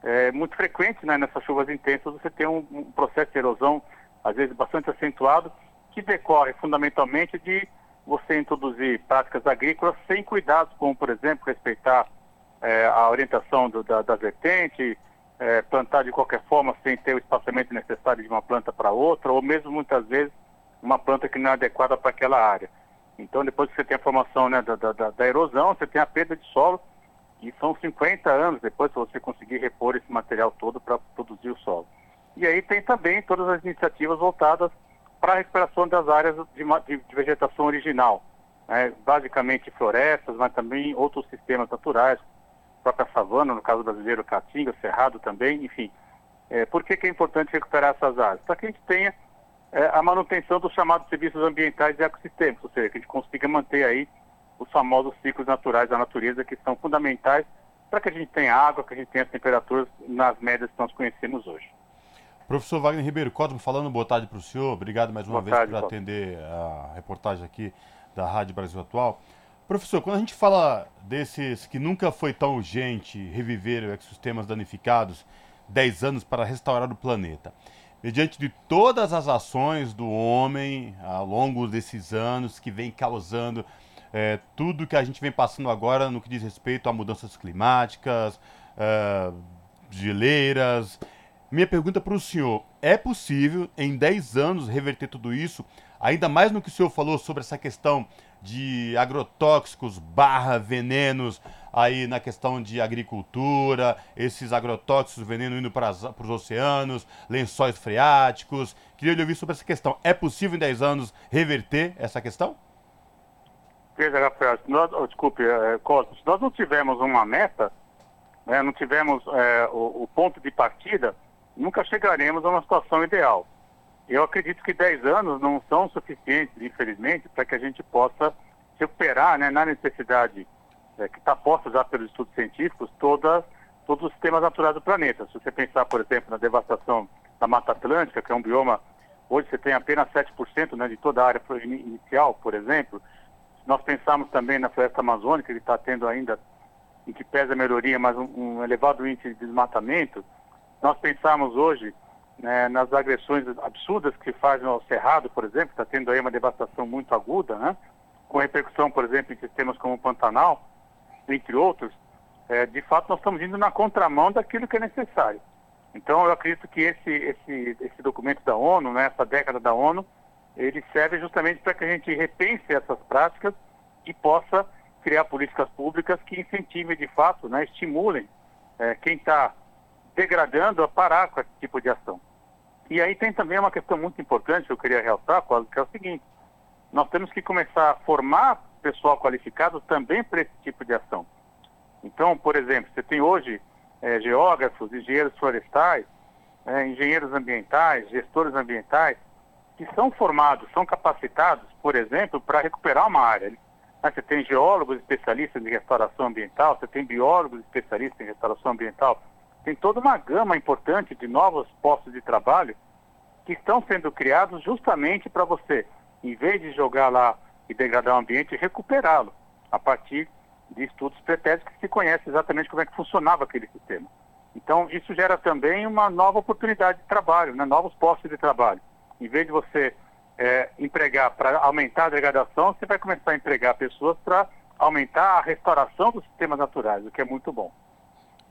S14: é muito frequente né, nessas chuvas intensas você tem um, um processo de erosão, às vezes bastante acentuado, que decorre fundamentalmente de você introduzir práticas agrícolas sem cuidados, como, por exemplo, respeitar é, a orientação do, da, da vertente, é, plantar de qualquer forma sem ter o espaçamento necessário de uma planta para outra, ou mesmo muitas vezes uma planta que não é adequada para aquela área. Então, depois que você tem a formação né, da, da, da, erosão, você tem a perda de solo, e são 50 anos depois para você conseguir repor esse material todo para produzir o solo. E aí tem também todas as iniciativas voltadas para a recuperação das áreas de, de, de vegetação original, né? basicamente florestas, mas também outros sistemas naturais, própria savana, no caso brasileiro, caatinga, cerrado também, enfim. É, por que, que é importante recuperar essas áreas? Para que a gente tenha é, a manutenção dos chamados serviços ambientais e ecossistêmicos, ou seja, que a gente consiga manter aí os famosos ciclos naturais da natureza que são fundamentais para que a gente tenha água, que a gente tenha as temperaturas nas médias que nós conhecemos hoje.
S3: Professor Wagner Ribeiro Cosmo, falando boa tarde para o senhor. Obrigado mais uma boa vez tarde, por atender a reportagem aqui da Rádio Brasil Atual. Professor, quando a gente fala desses que nunca foi tão urgente reviver ecossistemas danificados, 10 anos para restaurar o planeta, mediante de todas as ações do homem ao longo desses anos que vem causando é, tudo que a gente vem passando agora no que diz respeito a mudanças climáticas, é, geleiras. Minha pergunta para o senhor: é possível em 10 anos reverter tudo isso? Ainda mais no que o senhor falou sobre essa questão de agrotóxicos barra venenos aí na questão de agricultura, esses agrotóxicos, veneno indo para, os oceanos, lençóis freáticos. Queria lhe ouvir sobre essa questão. É possível em 10 anos reverter essa questão?
S14: Veja, Rafael, nós, oh, desculpe, é, Cosmos, nós não tivemos uma meta, né, não tivemos é, o, o ponto de partida, nunca chegaremos a uma situação ideal. Eu acredito que 10 anos não são suficientes, infelizmente, para que a gente possa recuperar, né, na necessidade é, que está posta já pelos estudos científicos, toda, todos os sistemas naturais do planeta. Se você pensar, por exemplo, na devastação da Mata Atlântica, que é um bioma, hoje você tem apenas 7% né, de toda a área inicial, por exemplo. Se nós pensarmos também na floresta amazônica, que está tendo ainda, em que pesa a melhoria, mas um, um elevado índice de desmatamento, nós pensamos hoje né, nas agressões absurdas que fazem ao Cerrado, por exemplo, está tendo aí uma devastação muito aguda, né, com repercussão, por exemplo, em sistemas como o Pantanal, entre outros, é, de fato nós estamos indo na contramão daquilo que é necessário. Então eu acredito que esse, esse, esse documento da ONU, né, essa década da ONU, ele serve justamente para que a gente repense essas práticas e possa criar políticas públicas que incentivem de fato, né, estimulem é, quem está degradando a parar com esse tipo de ação. E aí tem também uma questão muito importante que eu queria realçar, que é o seguinte, nós temos que começar a formar pessoal qualificado também para esse tipo de ação. Então, por exemplo, você tem hoje é, geógrafos, engenheiros florestais, é, engenheiros ambientais, gestores ambientais, que são formados, são capacitados, por exemplo, para recuperar uma área. Você tem geólogos especialistas em restauração ambiental, você tem biólogos especialistas em restauração ambiental, tem toda uma gama importante de novos postos de trabalho que estão sendo criados justamente para você, em vez de jogar lá e degradar o ambiente, recuperá-lo a partir de estudos pretéritos que se conhece exatamente como é que funcionava aquele sistema. Então, isso gera também uma nova oportunidade de trabalho, né? novos postos de trabalho. Em vez de você é, empregar para aumentar a degradação, você vai começar a empregar pessoas para aumentar a restauração dos sistemas naturais, o que é muito bom.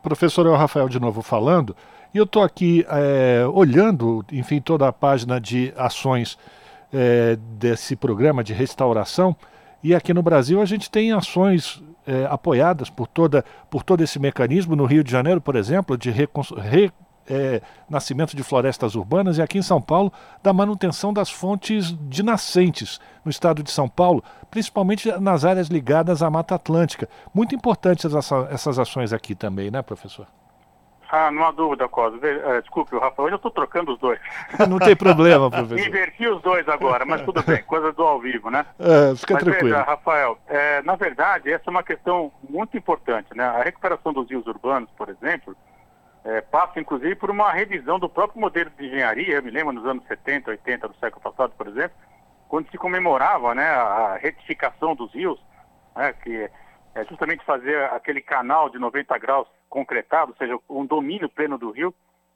S1: Professor El Rafael de novo falando, e eu estou aqui é, olhando, enfim, toda a página de ações é, desse programa de restauração, e aqui no Brasil a gente tem ações é, apoiadas por, toda, por todo esse mecanismo. No Rio de Janeiro, por exemplo, de re, é, nascimento de florestas urbanas e aqui em São Paulo da manutenção das fontes de nascentes no estado de São Paulo, principalmente nas áreas ligadas à Mata Atlântica. Muito importantes essa, essas ações aqui também, né, professor?
S14: Ah, não há dúvida, Cosa. É, desculpe, Rafael, hoje eu estou trocando os dois.
S1: não tem problema, professor.
S14: Inverti os dois agora, mas tudo bem, coisa do ao vivo, né?
S1: É, fica
S14: mas
S1: tranquilo.
S14: Veja, Rafael, é, na verdade, essa é uma questão muito importante, né? A recuperação dos rios urbanos, por exemplo, é, passa inclusive por uma revisão do próprio modelo de engenharia. Eu me lembro nos anos 70, 80 do século passado, por exemplo, quando se comemorava né, a retificação dos rios, né, que é justamente fazer aquele canal de 90 graus concretado, ou seja, um domínio pleno do rio.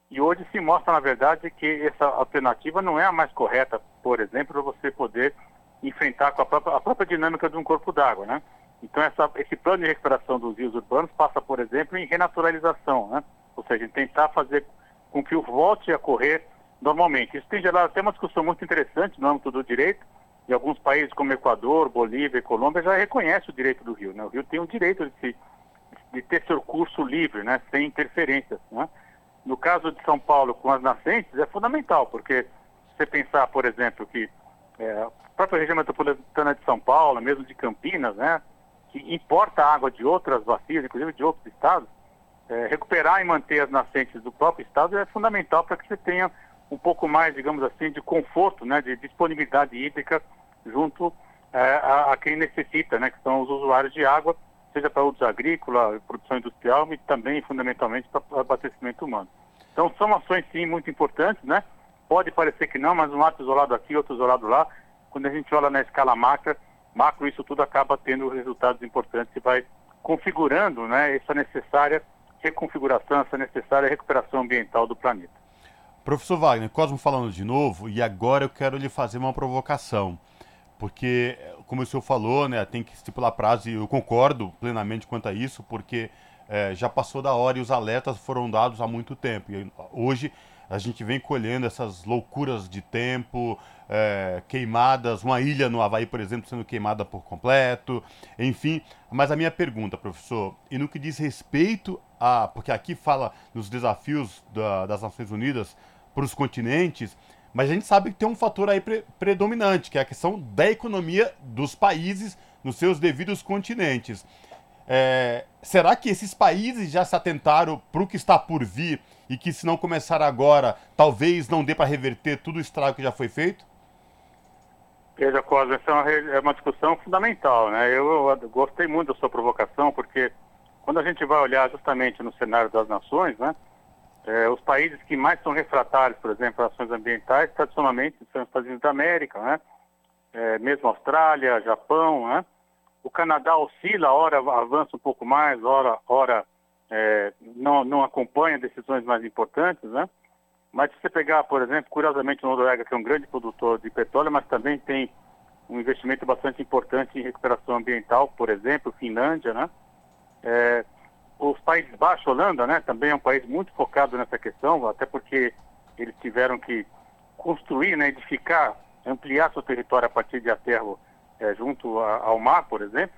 S14: E hoje se mostra, na verdade, que essa alternativa não é a mais correta, por exemplo, para você poder enfrentar com a própria, a própria dinâmica de um corpo d'água, né? Então, essa, esse plano de recuperação dos rios urbanos passa, por exemplo, em renaturalização, né? Ou seja, tentar fazer com que o volte a correr normalmente. Isso tem gerado até uma discussão muito interessante no âmbito do direito, e alguns países como Equador, Bolívia e Colômbia já reconhecem o direito do rio. Né? O rio tem o direito de, se, de ter seu curso livre, né? sem interferências. Né? No caso de São Paulo com as nascentes, é fundamental, porque você pensar, por exemplo, que é, a própria região metropolitana de São Paulo, mesmo de Campinas, né, que importa água de outras bacias, inclusive de outros estados, é, recuperar e manter as nascentes do próprio estado é fundamental para que você tenha um pouco mais, digamos assim, de conforto, né, de disponibilidade hídrica junto é, a, a, quem necessita, né, que são os usuários de água, seja para uso agrícola, produção industrial e também, fundamentalmente, para abastecimento humano. Então, são ações, sim, muito importantes, né? Pode parecer que não, mas um ato isolado aqui, outro isolado lá, quando a gente olha na escala macro, macro isso tudo acaba tendo resultados importantes e vai configurando né, essa necessária reconfiguração, essa necessária recuperação ambiental do planeta.
S3: Professor Wagner, Cosmo falando de novo, e agora eu quero lhe fazer uma provocação. Porque, como o senhor falou, né, tem que estipular prazo, e eu concordo plenamente quanto a isso, porque é, já passou da hora e os alertas foram dados há muito tempo. E hoje a gente vem colhendo essas loucuras de tempo, é, queimadas, uma ilha no Havaí, por exemplo, sendo queimada por completo, enfim. Mas a minha pergunta, professor, e no que diz respeito a. Porque aqui fala nos desafios da, das Nações Unidas para os continentes, mas a gente sabe que tem um fator aí pre predominante, que é a questão da economia dos países nos seus devidos continentes. É, será que esses países já se atentaram para o que está por vir e que se não começar agora, talvez não dê para reverter tudo o estrago que já foi feito?
S14: Veja, Cosme, essa é uma, é uma, discussão fundamental, né? Eu, eu, gostei muito da sua provocação, porque quando a gente vai olhar justamente no cenário das nações, né? É, os países que mais são refratários, por exemplo, ações ambientais, tradicionalmente são os Estados Unidos da América, né? É, mesmo Austrália, Japão, né? O Canadá oscila, hora avança um pouco mais, hora, hora é, não, não acompanha decisões mais importantes, né? Mas se você pegar, por exemplo, curiosamente Noruega, que é um grande produtor de petróleo, mas também tem um investimento bastante importante em recuperação ambiental, por exemplo, Finlândia, né? É, os Países Baixos, Holanda, né? Também é um país muito focado nessa questão, até porque eles tiveram que construir, né? Edificar, ampliar seu território a partir de aterro é, junto a, ao mar, por exemplo.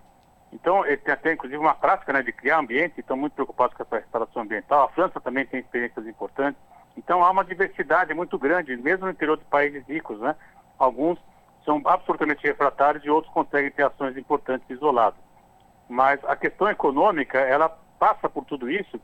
S14: Então, ele tem até, inclusive, uma prática né, de criar ambiente, estão muito preocupados com essa restauração ambiental. A França também tem experiências importantes. Então, há uma diversidade muito grande, mesmo no interior de países ricos, né? Alguns são absolutamente refratários e outros conseguem ter ações importantes isoladas. Mas a questão econômica, ela passa por tudo isso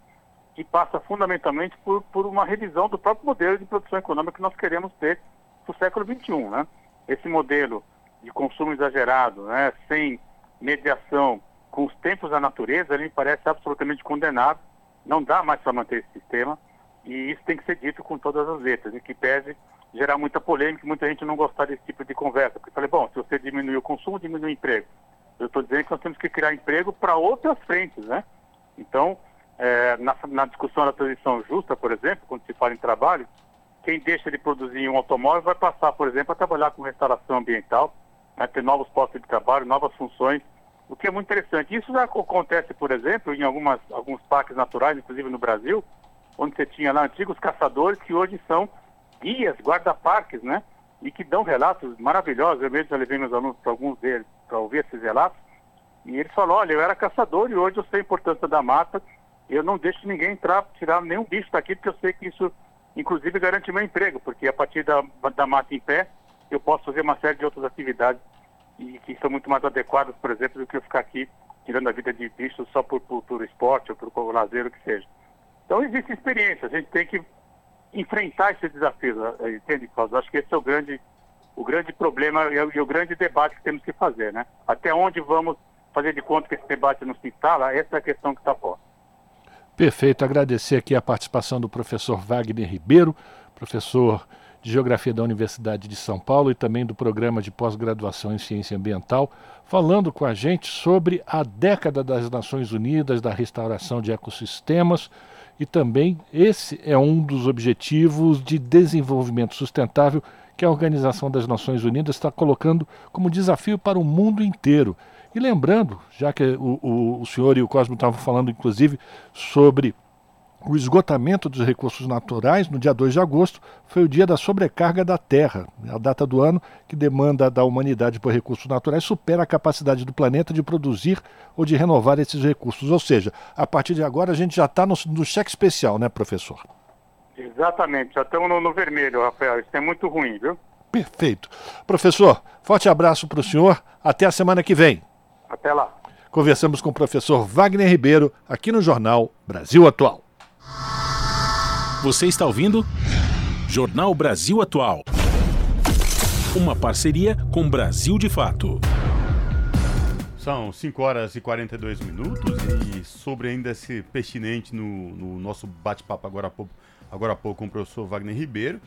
S14: e passa fundamentalmente por, por uma revisão do próprio modelo de produção econômica que nós queremos ter para o século XXI, né? Esse modelo de consumo exagerado, né? Sem mediação com os tempos da natureza, ele me parece absolutamente condenado. Não dá mais para manter esse sistema e isso tem que ser dito com todas as letras, em que pese gerar muita polêmica e muita gente não gostar desse tipo de conversa. Porque falei, bom, se você diminuir o consumo, diminui o emprego. Eu estou dizendo que nós temos que criar emprego para outras frentes, né? Então, é, na, na, discussão da transição justa, por exemplo, quando se fala em trabalho, quem deixa de produzir um automóvel vai passar, por exemplo, a trabalhar com restauração ambiental, né, ter novos postos de trabalho, novas funções, o que é muito interessante. Isso já acontece, por exemplo, em algumas, alguns parques naturais, inclusive no Brasil, onde você tinha lá antigos caçadores que hoje são guias, guarda-parques, né? E que dão relatos maravilhosos. Eu mesmo já levei meus alunos para alguns deles para ouvir esses relatos. E eles falaram, olha, eu era caçador e hoje eu sei a importância da mata. Eu não deixo ninguém entrar, tirar nenhum bicho daqui, porque eu sei que isso, inclusive, garante meu emprego, porque a partir da, da mata em pé, eu posso fazer uma série de outras atividades e que são muito mais adequadas, por exemplo, do que eu ficar aqui tirando a vida de bichos só por, por esporte ou por, lazer, o que seja. Então existe experiência, a gente tem que enfrentar esses desafios, eh, entende, Cláudio? Acho que esse é o grande, o grande problema e o, grande debate que temos que fazer, né? Até onde vamos fazer de conta que esse debate não se instala, essa é a questão que está fora.
S1: Perfeito, agradecer aqui a participação do professor Wagner Ribeiro, professor de Geografia da Universidade de São Paulo e também do programa de pós-graduação em Ciência Ambiental, falando com a gente sobre a década das Nações Unidas, da restauração de ecossistemas e também esse é um dos objetivos de desenvolvimento sustentável que a Organização das Nações Unidas está colocando como desafio para o mundo inteiro. E lembrando, já que o, o, o senhor e o Cosmo estavam falando, inclusive, sobre o esgotamento dos recursos naturais, no dia 2 de agosto, foi o dia da sobrecarga da Terra. A data do ano que demanda da humanidade por recursos naturais supera a capacidade do planeta de produzir ou de renovar esses recursos. Ou seja, a partir de agora a gente já está no, no cheque especial, né, professor?
S14: Exatamente, já estamos no, no vermelho, Rafael. Isso é muito ruim, viu?
S1: Perfeito. Professor, forte abraço para o senhor. Até a semana que vem.
S14: Até lá.
S1: Conversamos com o professor Wagner Ribeiro aqui no Jornal Brasil Atual.
S2: Você está ouvindo? Jornal Brasil Atual. Uma parceria com Brasil de Fato.
S3: São 5 horas e 42 minutos e sobre ainda esse pertinente no, no nosso bate-papo agora há pouco, agora há pouco com o professor Wagner Ribeiro,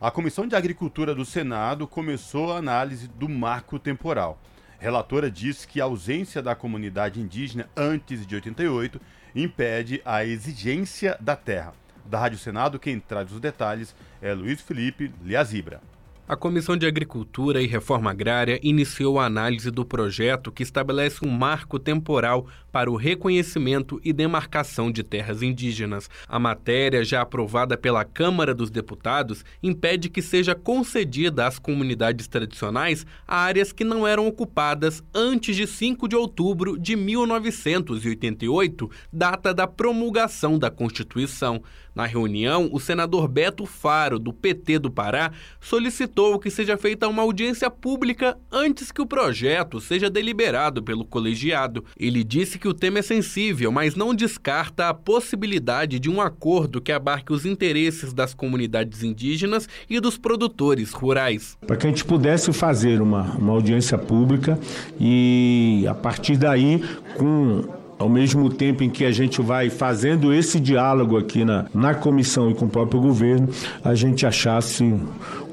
S3: a Comissão de Agricultura do Senado começou a análise do marco temporal. Relatora disse que a ausência da comunidade indígena antes de 88 impede a exigência da terra. Da Rádio Senado, quem traz os detalhes é Luiz Felipe Liazibra.
S15: A Comissão de Agricultura e Reforma Agrária iniciou a análise do projeto que estabelece um marco temporal para o reconhecimento e demarcação de terras indígenas. A matéria, já aprovada pela Câmara dos Deputados, impede que seja concedida às comunidades tradicionais áreas que não eram ocupadas antes de 5 de outubro de 1988, data da promulgação da Constituição. Na reunião, o senador Beto Faro, do PT do Pará, solicitou que seja feita uma audiência pública antes que o projeto seja deliberado pelo colegiado. Ele disse que o tema é sensível, mas não descarta a possibilidade de um acordo que abarque os interesses das comunidades indígenas e dos produtores rurais.
S16: Para que a gente pudesse fazer uma, uma audiência pública e, a partir daí, com ao mesmo tempo em que a gente vai fazendo esse diálogo aqui na, na comissão e com o próprio governo, a gente achasse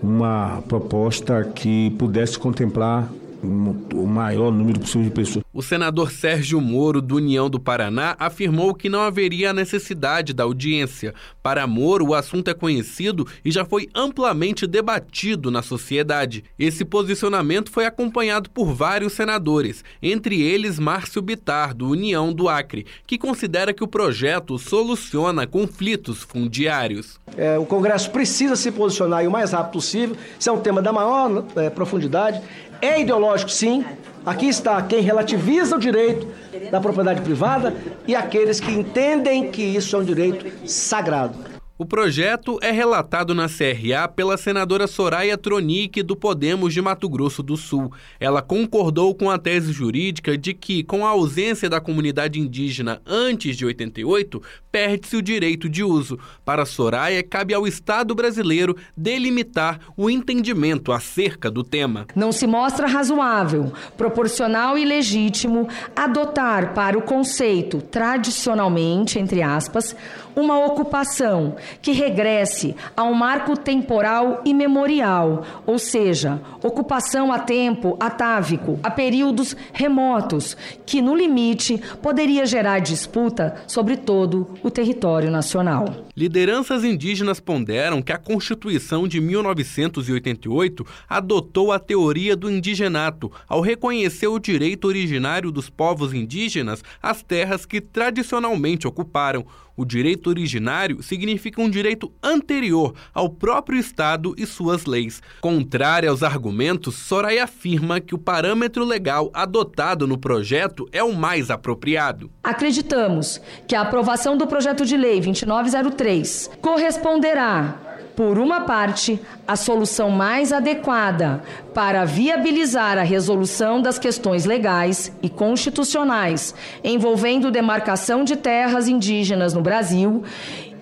S16: uma proposta que pudesse contemplar o maior número possível de pessoas.
S15: O senador Sérgio Moro, do União do Paraná, afirmou que não haveria necessidade da audiência. Para Moro, o assunto é conhecido e já foi amplamente debatido na sociedade. Esse posicionamento foi acompanhado por vários senadores, entre eles Márcio Bitar, do União do Acre, que considera que o projeto soluciona conflitos fundiários.
S17: É, o Congresso precisa se posicionar o mais rápido possível. Isso é um tema da maior é, profundidade. É ideológico, sim. Aqui está quem relativiza o direito da propriedade privada e aqueles que entendem que isso é um direito sagrado.
S15: O projeto é relatado na CRA pela senadora Soraya Tronic, do Podemos de Mato Grosso do Sul. Ela concordou com a tese jurídica de que, com a ausência da comunidade indígena antes de 88, perde-se o direito de uso. Para Soraya, cabe ao Estado brasileiro delimitar o entendimento acerca do tema.
S18: Não se mostra razoável, proporcional e legítimo adotar para o conceito tradicionalmente, entre aspas, uma ocupação que regresse a um marco temporal imemorial, ou seja, ocupação a tempo atávico, a períodos remotos, que no limite poderia gerar disputa sobre todo o território nacional.
S15: Lideranças indígenas ponderam que a Constituição de 1988 adotou a teoria do indigenato ao reconhecer o direito originário dos povos indígenas às terras que tradicionalmente ocuparam. O direito originário significa um direito anterior ao próprio Estado e suas leis. Contrária aos argumentos, Soraya afirma que o parâmetro legal adotado no projeto é o mais apropriado.
S18: Acreditamos que a aprovação do projeto de lei 2903 corresponderá por uma parte, a solução mais adequada para viabilizar a resolução das questões legais e constitucionais envolvendo demarcação de terras indígenas no Brasil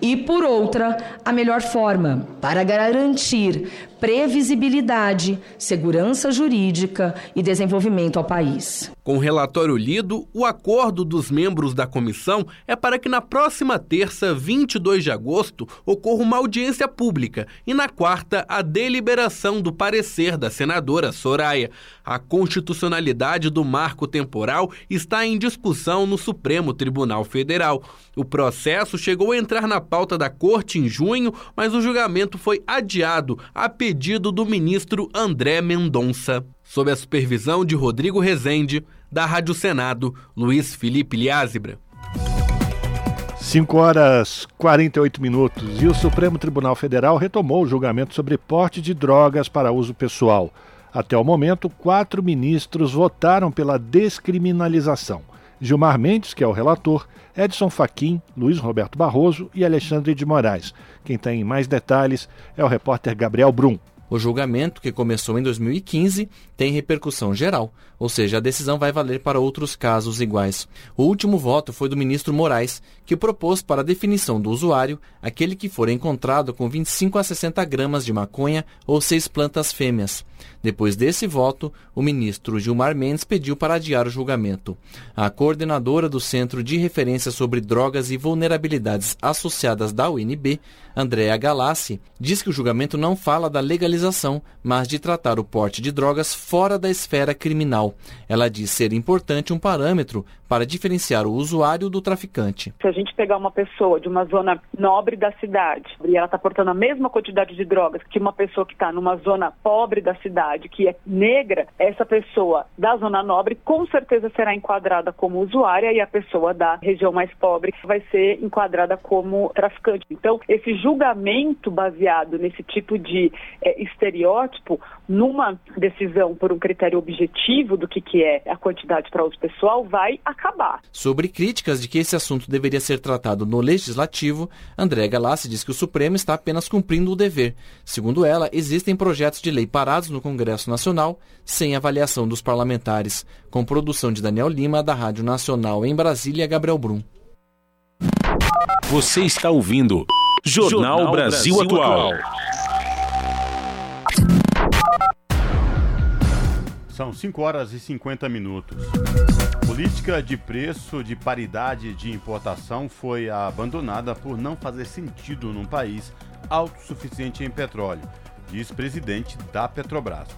S18: e, por outra, a melhor forma para garantir previsibilidade, segurança jurídica e desenvolvimento ao país.
S15: Com o relatório lido, o acordo dos membros da comissão é para que na próxima terça, 22 de agosto, ocorra uma audiência pública e na quarta, a deliberação do parecer da senadora Soraya. A constitucionalidade do marco temporal está em discussão no Supremo Tribunal Federal. O processo chegou a entrar na pauta da corte em junho, mas o julgamento foi adiado a pedido do ministro André Mendonça. Sob a supervisão de Rodrigo Rezende, da Rádio Senado, Luiz Felipe Liázebra.
S1: 5 horas 48 minutos e o Supremo Tribunal Federal retomou o julgamento sobre porte de drogas para uso pessoal. Até o momento, quatro ministros votaram pela descriminalização. Gilmar Mendes, que é o relator, Edson Fachin, Luiz Roberto Barroso e Alexandre de Moraes. Quem tem mais detalhes é o repórter Gabriel Brum.
S6: O julgamento, que começou em 2015, tem repercussão geral, ou seja, a decisão vai valer para outros casos iguais. O último voto foi do ministro Moraes, que propôs para a definição do usuário aquele que for encontrado com 25 a 60 gramas de maconha ou seis plantas fêmeas. Depois desse voto, o ministro Gilmar Mendes pediu para adiar o julgamento. A coordenadora do Centro de Referência sobre Drogas e Vulnerabilidades Associadas da UNB, Andréa Galassi, diz que o julgamento não fala da legalização, mas de tratar o porte de drogas fora da esfera criminal. Ela diz ser importante um parâmetro para diferenciar o usuário do traficante.
S19: Se a gente pegar uma pessoa de uma zona nobre da cidade e ela está portando a mesma quantidade de drogas que uma pessoa que está numa zona pobre da cidade, que é negra, essa pessoa da zona nobre com certeza será enquadrada como usuária e a pessoa da região mais pobre vai ser enquadrada como traficante. Então, esse julgamento baseado nesse tipo de é, estereótipo, numa decisão por um critério objetivo do que, que é a quantidade para uso pessoal, vai acabar.
S6: Sobre críticas de que esse assunto deveria ser tratado no legislativo, André Galassi diz que o Supremo está apenas cumprindo o dever. Segundo ela, existem projetos de lei parados no Congresso Nacional sem avaliação dos parlamentares. Com produção de Daniel Lima, da Rádio Nacional em Brasília, Gabriel Brum.
S2: Você está ouvindo Jornal, Jornal Brasil, Brasil Atual.
S3: São 5 horas e 50 minutos. Política de preço de paridade de importação foi abandonada por não fazer sentido num país autossuficiente em petróleo, diz presidente da Petrobras.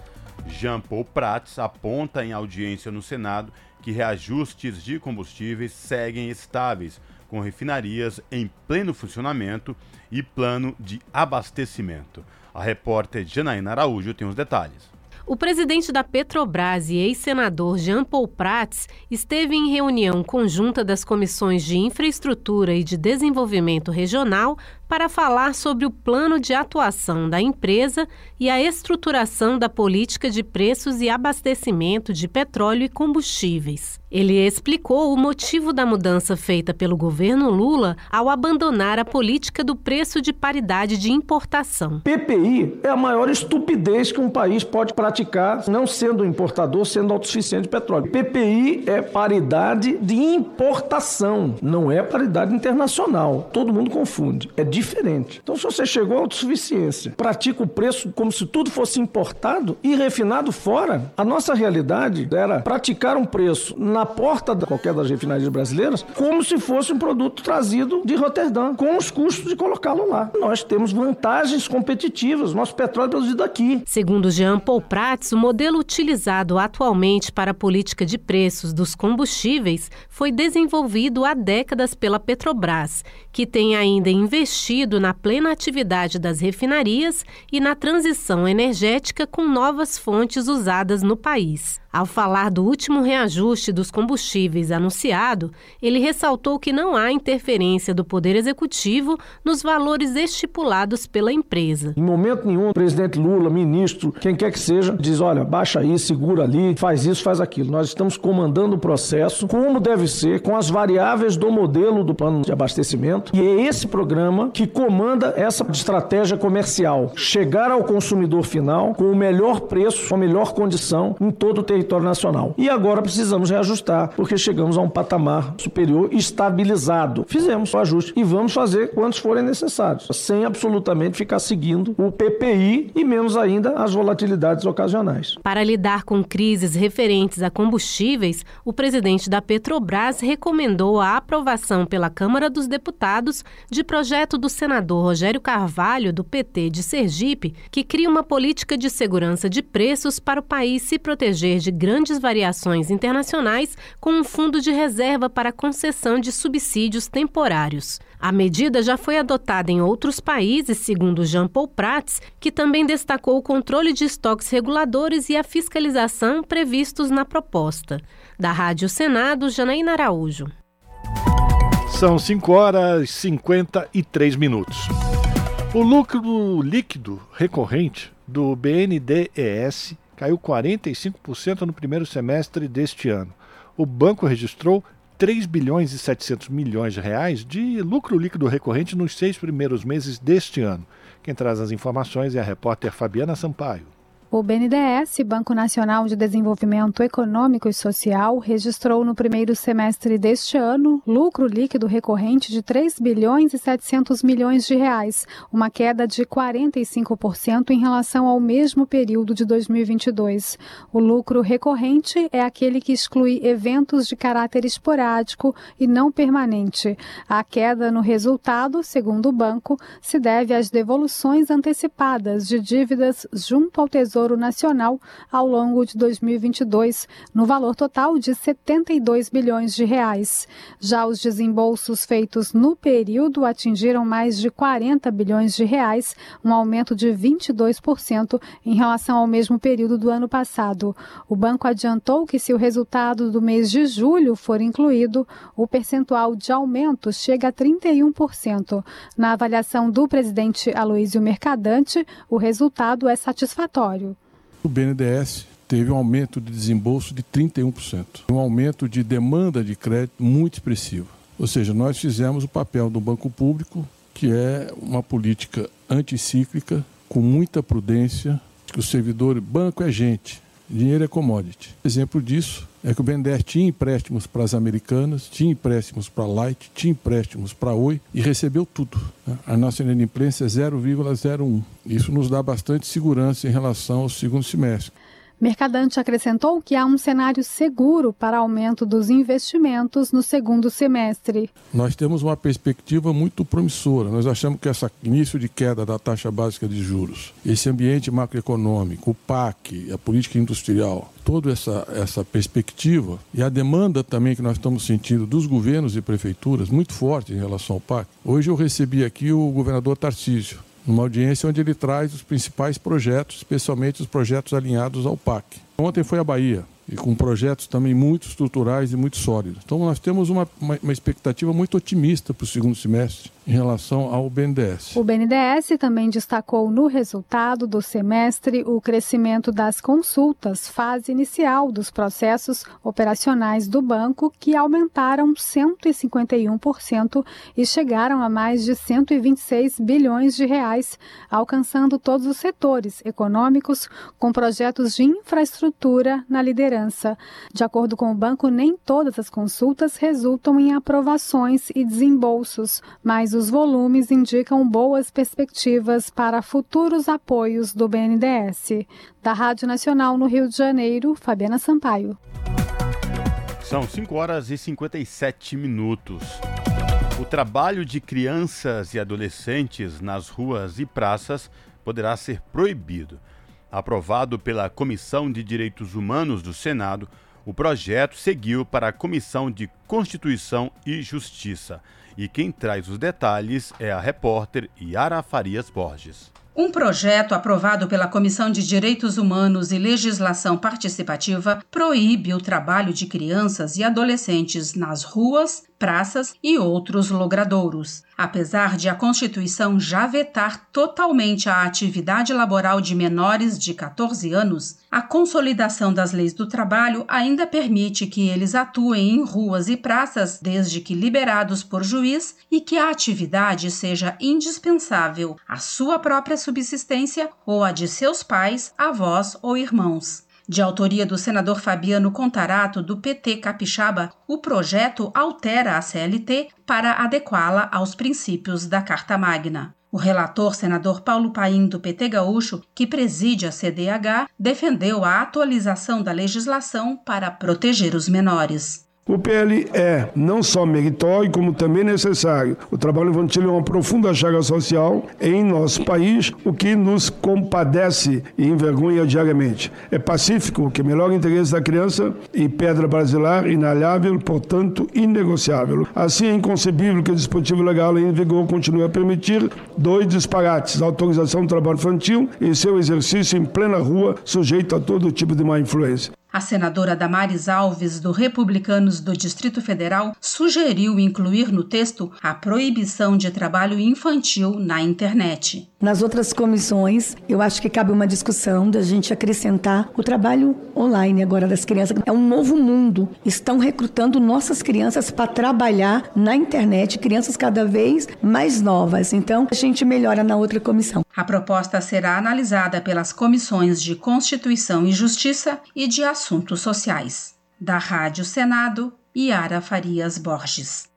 S3: Jean Paul Prats aponta em audiência no Senado que reajustes de combustíveis seguem estáveis, com refinarias em pleno funcionamento e plano de abastecimento. A repórter Janaína Araújo tem os detalhes.
S20: O presidente da Petrobras e ex-senador Jean Paul Prats esteve em reunião conjunta das comissões de Infraestrutura e de Desenvolvimento Regional para falar sobre o plano de atuação da empresa e a estruturação da política de preços e abastecimento de petróleo e combustíveis. Ele explicou o motivo da mudança feita pelo governo Lula ao abandonar a política do preço de paridade de importação.
S17: PPI é a maior estupidez que um país pode praticar, não sendo importador, sendo autossuficiente de petróleo. PPI é paridade de importação, não é paridade internacional. Todo mundo confunde. É diferente. Então, se você chegou à autossuficiência, pratica o preço como se tudo fosse importado e refinado fora, a nossa realidade era praticar um preço na porta de qualquer das refinarias brasileiras como se fosse um produto trazido de Roterdã, com os custos de colocá-lo lá. Nós temos vantagens competitivas, nosso petróleo é produzido aqui.
S20: Segundo Jean Paul Prats, o modelo utilizado atualmente para a política de preços dos combustíveis foi desenvolvido há décadas pela Petrobras, que tem ainda investido investido na plena atividade das refinarias e na transição energética com novas fontes usadas no país. Ao falar do último reajuste dos combustíveis anunciado, ele ressaltou que não há interferência do Poder Executivo nos valores estipulados pela empresa.
S17: Em momento nenhum, o presidente Lula, ministro, quem quer que seja, diz: olha, baixa aí, segura ali, faz isso, faz aquilo. Nós estamos comandando o processo como deve ser, com as variáveis do modelo do plano de abastecimento, e é esse programa que comanda essa estratégia comercial: chegar ao consumidor final com o melhor preço, com a melhor condição em todo o território território nacional. E agora precisamos reajustar, porque chegamos a um patamar superior estabilizado. Fizemos o ajuste e vamos fazer quantos forem necessários, sem absolutamente ficar seguindo o PPI e menos ainda as volatilidades ocasionais.
S20: Para lidar com crises referentes a combustíveis, o presidente da Petrobras recomendou a aprovação pela Câmara dos Deputados de projeto do senador Rogério Carvalho, do PT de Sergipe, que cria uma política de segurança de preços para o país se proteger de de grandes variações internacionais com um fundo de reserva para concessão de subsídios temporários. A medida já foi adotada em outros países, segundo Jean Paul Prats, que também destacou o controle de estoques reguladores e a fiscalização previstos na proposta. Da Rádio Senado, Janaína Araújo.
S1: São 5 horas e 53 minutos. O lucro líquido recorrente do BNDES caiu 45% no primeiro semestre deste ano. O banco registrou 3 bilhões e 700 milhões de reais de lucro líquido recorrente nos seis primeiros meses deste ano. Quem traz as informações é a repórter Fabiana Sampaio.
S21: O BNDES, Banco Nacional de Desenvolvimento Econômico e Social, registrou no primeiro semestre deste ano lucro líquido recorrente de 3 bilhões e 700 milhões de reais, uma queda de 45% em relação ao mesmo período de 2022. O lucro recorrente é aquele que exclui eventos de caráter esporádico e não permanente. A queda no resultado, segundo o banco, se deve às devoluções antecipadas de dívidas junto ao Tesouro Tesouro Nacional ao longo de 2022, no valor total de 72 bilhões de reais. Já os desembolsos feitos no período atingiram mais de 40 bilhões de reais, um aumento de 22% em relação ao mesmo período do ano passado. O banco adiantou que se o resultado do mês de julho for incluído, o percentual de aumento chega a 31%. Na avaliação do presidente Aloísio Mercadante, o resultado é satisfatório
S22: o BNDES teve um aumento de desembolso de 31%, um aumento de demanda de crédito muito expressivo. Ou seja, nós fizemos o papel do banco público, que é uma política anticíclica, com muita prudência, que o servidor, banco é gente, dinheiro é commodity. Exemplo disso é que o BNDES tinha empréstimos para as americanas, tinha empréstimos para a Light, tinha empréstimos para a Oi e recebeu tudo. Né? A nossa inadimplência é 0,01. Isso nos dá bastante segurança em relação ao segundo semestre.
S21: Mercadante acrescentou que há um cenário seguro para aumento dos investimentos no segundo semestre.
S22: Nós temos uma perspectiva muito promissora. Nós achamos que esse início de queda da taxa básica de juros, esse ambiente macroeconômico, o PAC, a política industrial, toda essa, essa perspectiva e a demanda também que nós estamos sentindo dos governos e prefeituras muito forte em relação ao PAC. Hoje eu recebi aqui o governador Tarcísio numa audiência onde ele traz os principais projetos, especialmente os projetos alinhados ao PAC. Ontem foi a Bahia, e com projetos também muito estruturais e muito sólidos. Então, nós temos uma, uma, uma expectativa muito otimista para o segundo semestre em relação ao BNDES.
S21: O BNDES também destacou no resultado do semestre o crescimento das consultas, fase inicial dos processos operacionais do banco, que aumentaram 151% e chegaram a mais de 126 bilhões de reais, alcançando todos os setores econômicos, com projetos de infraestrutura na liderança. De acordo com o banco, nem todas as consultas resultam em aprovações e desembolsos, mas os volumes indicam boas perspectivas para futuros apoios do BNDES. Da Rádio Nacional no Rio de Janeiro, Fabiana Sampaio.
S3: São 5 horas e 57 minutos. O trabalho de crianças e adolescentes nas ruas e praças poderá ser proibido. Aprovado pela Comissão de Direitos Humanos do Senado, o projeto seguiu para a Comissão de Constituição e Justiça. E quem traz os detalhes é a repórter Yara Farias Borges.
S23: Um projeto aprovado pela Comissão de Direitos Humanos e Legislação Participativa proíbe o trabalho de crianças e adolescentes nas ruas, praças e outros logradouros. Apesar de a Constituição já vetar totalmente a atividade laboral de menores de 14 anos, a consolidação das leis do trabalho ainda permite que eles atuem em ruas e praças desde que liberados por juiz e que a atividade seja indispensável à sua própria subsistência ou à de seus pais, avós ou irmãos. De autoria do senador Fabiano Contarato, do PT Capixaba, o projeto altera a CLT para adequá-la aos princípios da Carta Magna. O relator, senador Paulo Paim, do PT Gaúcho, que preside a CDH, defendeu a atualização da legislação para proteger os menores.
S24: O PL é não só meritório, como também necessário. O trabalho infantil é uma profunda chaga social em nosso país, o que nos compadece e envergonha diariamente. É pacífico, que é melhor interesse da criança e pedra brasileira inalhável, portanto inegociável. Assim é inconcebível que o dispositivo legal em vigor continue a permitir dois disparates: autorização do trabalho infantil e seu exercício em plena rua, sujeito a todo tipo de má influência.
S23: A senadora Damares Alves, do Republicanos do Distrito Federal, sugeriu incluir no texto a proibição de trabalho infantil na internet.
S25: Nas outras comissões, eu acho que cabe uma discussão da gente acrescentar o trabalho online agora das crianças. É um novo mundo. Estão recrutando nossas crianças para trabalhar na internet, crianças cada vez mais novas. Então, a gente melhora na outra comissão.
S23: A proposta será analisada pelas comissões de Constituição e Justiça e de Assuntos Sociais. Da Rádio Senado, Yara Farias Borges.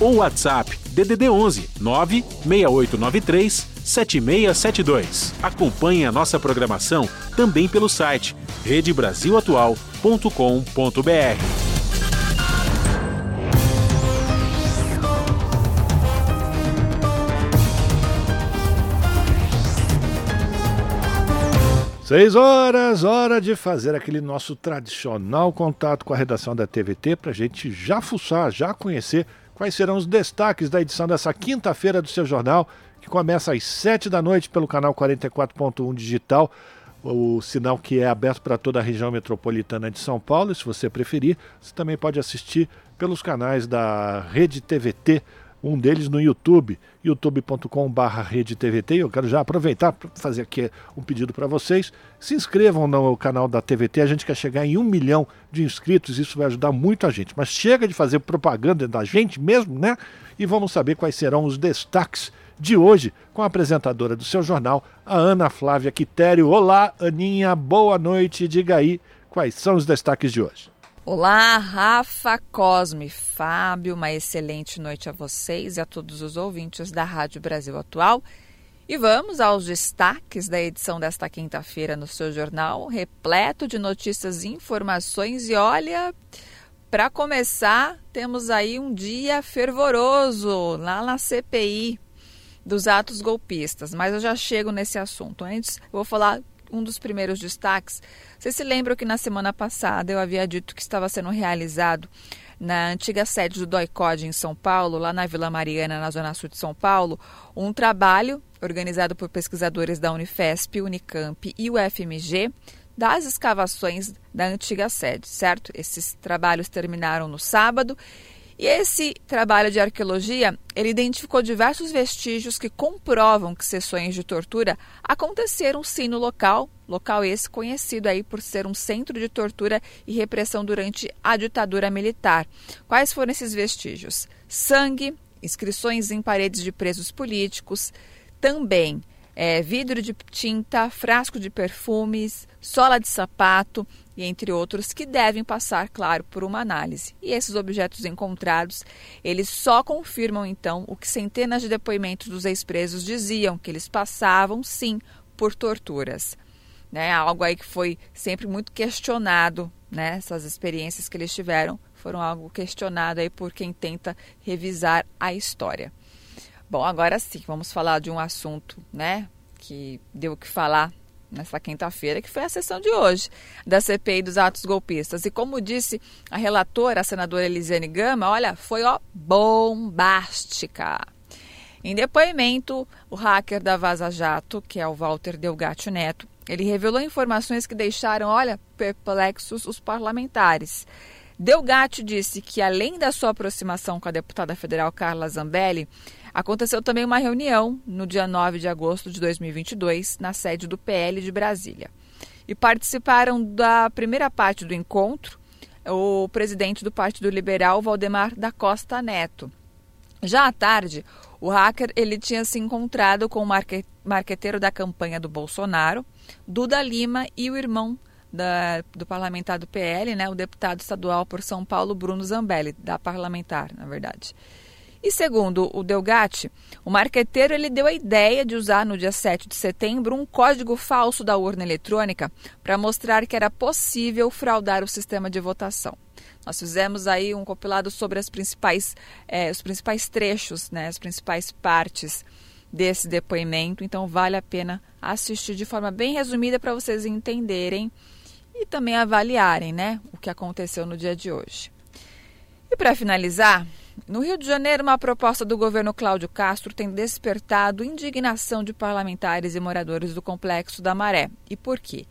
S2: ou WhatsApp DDD 11 96893 7672. Acompanhe a nossa programação também pelo site redebrasilatual.com.br.
S1: Seis horas, hora de fazer aquele nosso tradicional contato com a redação da TVT para a gente já fuçar, já conhecer quais serão os destaques da edição dessa quinta-feira do seu jornal, que começa às 7 da noite pelo canal 44.1 digital, o sinal que é aberto para toda a região metropolitana de São Paulo. E se você preferir, você também pode assistir pelos canais da Rede TVT um deles no YouTube, youtube.com.br redetvt. Eu quero já aproveitar para fazer aqui um pedido para vocês. Se inscrevam no canal da TVT, a gente quer chegar em um milhão de inscritos, isso vai ajudar muito a gente. Mas chega de fazer propaganda da gente mesmo, né? E vamos saber quais serão os destaques de hoje com a apresentadora do seu jornal, a Ana Flávia Quitério. Olá, Aninha, boa noite. Diga aí quais são os destaques de hoje.
S26: Olá, Rafa, Cosme, Fábio, uma excelente noite a vocês e a todos os ouvintes da Rádio Brasil Atual. E vamos aos destaques da edição desta quinta-feira no seu jornal, repleto de notícias e informações. E olha, para começar, temos aí um dia fervoroso lá na CPI dos atos golpistas, mas eu já chego nesse assunto. Antes, eu vou falar um dos primeiros destaques. Vocês se lembram que na semana passada eu havia dito que estava sendo realizado na antiga sede do DOICOD em São Paulo, lá na Vila Mariana, na zona sul de São Paulo, um trabalho organizado por pesquisadores da Unifesp, Unicamp e o FMG das escavações da antiga sede, certo? Esses trabalhos terminaram no sábado e esse trabalho de arqueologia, ele identificou diversos vestígios que comprovam que sessões de tortura aconteceram sim no local, local esse conhecido aí por ser um centro de tortura e repressão durante a ditadura militar. Quais foram esses vestígios? Sangue, inscrições em paredes de presos políticos, também é, vidro de tinta, frasco de perfumes, sola de sapato e entre outros que devem passar, claro, por uma análise. E esses objetos encontrados, eles só confirmam então o que centenas de depoimentos dos ex-presos diziam, que eles passavam sim por torturas. Né? Algo aí que foi sempre muito questionado, né? Essas experiências que eles tiveram foram algo questionado aí por quem tenta revisar a história. Bom, agora sim, vamos falar de um assunto, né, que deu o que falar nessa quinta-feira, que foi a sessão de hoje da CPI dos atos golpistas. E como disse a relatora, a senadora Elisiane Gama, olha, foi ó bombástica. Em depoimento, o hacker da Vaza Jato, que é o Walter Delgatti Neto, ele revelou informações que deixaram, olha, perplexos os parlamentares. Delgatti disse que, além da sua aproximação com a deputada federal Carla Zambelli, Aconteceu também uma reunião no dia 9 de agosto de 2022, na sede do PL de Brasília. E participaram da primeira parte do encontro o presidente do Partido Liberal, Valdemar da Costa Neto. Já à tarde, o hacker ele tinha se encontrado com o marqueteiro da campanha do Bolsonaro, Duda Lima e o irmão da, do parlamentar do PL, né, o deputado estadual por São Paulo, Bruno Zambelli, da parlamentar, na verdade. E segundo o Delgatti, o marqueteiro ele deu a ideia de usar no dia 7 de setembro um código falso da urna eletrônica para mostrar que era possível fraudar o sistema de votação. Nós fizemos aí um compilado sobre as principais, é, os principais trechos, né, as principais partes desse depoimento, então vale a pena assistir de forma bem resumida para vocês entenderem e também avaliarem né, o que aconteceu no dia de hoje. E para finalizar, no Rio de Janeiro, uma proposta do governo Cláudio Castro tem despertado indignação de parlamentares e moradores do complexo da Maré. E por quê?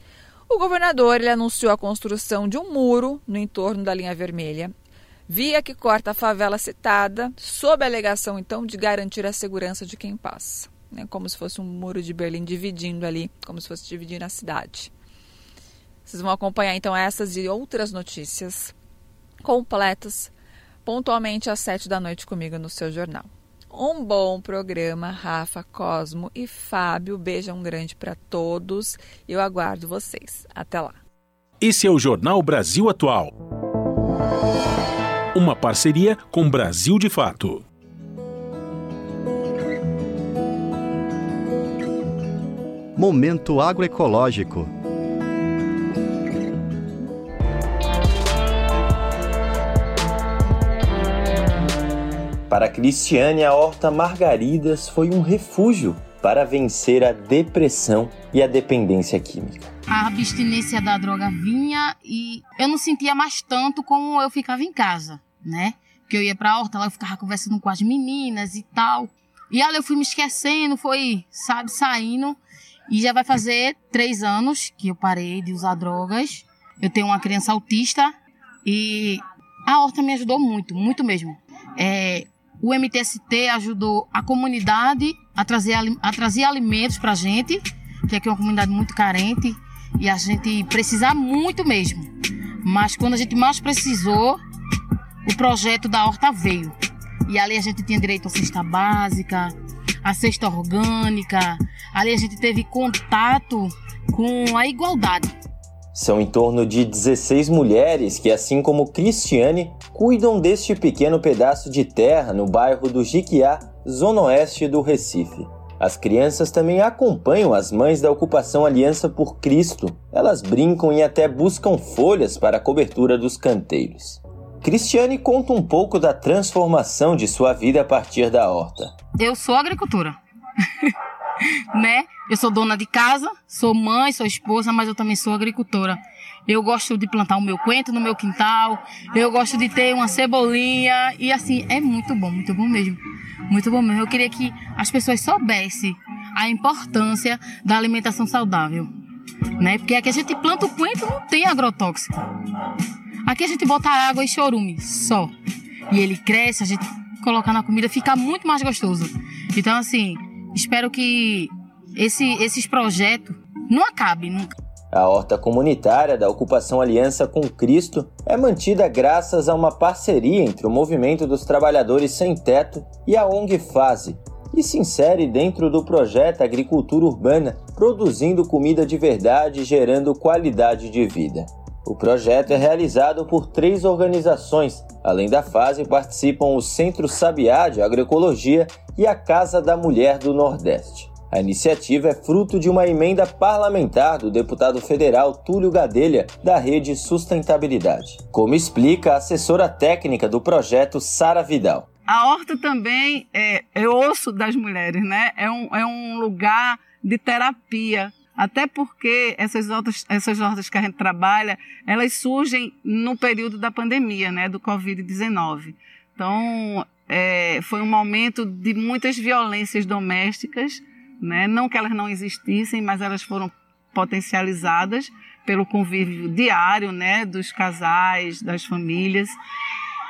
S26: O governador ele anunciou a construção de um muro no entorno da linha vermelha, via que corta a favela citada, sob a alegação então de garantir a segurança de quem passa, né? como se fosse um muro de Berlim dividindo ali, como se fosse dividindo a cidade. Vocês vão acompanhar então essas e outras notícias completas pontualmente às sete da noite comigo no seu jornal. Um bom programa, Rafa, Cosmo e Fábio. Beijão grande para todos. Eu aguardo vocês. Até lá.
S2: Esse é o Jornal Brasil Atual. Uma parceria com Brasil de Fato.
S27: Momento agroecológico. Para Cristiane, a horta Margaridas foi um refúgio para vencer a depressão e a dependência química.
S28: A abstinência da droga vinha e eu não sentia mais tanto como eu ficava em casa, né? Porque eu ia para a horta, lá eu ficava conversando com as meninas e tal. E ali eu fui me esquecendo, foi, sabe, saindo. E já vai fazer três anos que eu parei de usar drogas. Eu tenho uma criança autista e a horta me ajudou muito, muito mesmo. É, o MTST ajudou a comunidade a trazer, a trazer alimentos para a gente, que aqui é uma comunidade muito carente e a gente precisa muito mesmo. Mas quando a gente mais precisou, o projeto da horta veio. E ali a gente tinha direito à cesta básica, à cesta orgânica. Ali a gente teve contato com a igualdade.
S27: São em torno de 16 mulheres que, assim como Cristiane, cuidam deste pequeno pedaço de terra no bairro do Jiquiá, zona oeste do Recife. As crianças também acompanham as mães da ocupação Aliança por Cristo. Elas brincam e até buscam folhas para a cobertura dos canteiros. Cristiane conta um pouco da transformação de sua vida a partir da horta.
S28: Eu sou agricultora. né? Eu sou dona de casa, sou mãe, sou esposa, mas eu também sou agricultora. Eu gosto de plantar o meu coentro no meu quintal, eu gosto de ter uma cebolinha e assim, é muito bom, muito bom mesmo. Muito bom mesmo. Eu queria que as pessoas soubessem a importância da alimentação saudável, né? Porque aqui a gente planta o coentro, não tem agrotóxico. Aqui a gente bota água e chorume só. E ele cresce, a gente coloca na comida, fica muito mais gostoso. Então assim, espero que esse, esses projetos não acabem nunca.
S27: A horta comunitária da Ocupação Aliança com Cristo é mantida graças a uma parceria entre o Movimento dos Trabalhadores Sem Teto e a ONG Fase, e se insere dentro do projeto Agricultura Urbana, produzindo comida de verdade e gerando qualidade de vida. O projeto é realizado por três organizações. Além da fase, participam o Centro Sabiá de Agroecologia e a Casa da Mulher do Nordeste. A iniciativa é fruto de uma emenda parlamentar do deputado federal Túlio Gadelha, da Rede Sustentabilidade. Como explica a assessora técnica do projeto, Sara Vidal.
S29: A horta também é, é osso das mulheres, né? É um, é um lugar de terapia. Até porque essas hortas, essas hortas que a gente trabalha, elas surgem no período da pandemia, né? Do Covid-19. Então, é, foi um momento de muitas violências domésticas né? Não que elas não existissem, mas elas foram potencializadas pelo convívio diário né? dos casais, das famílias.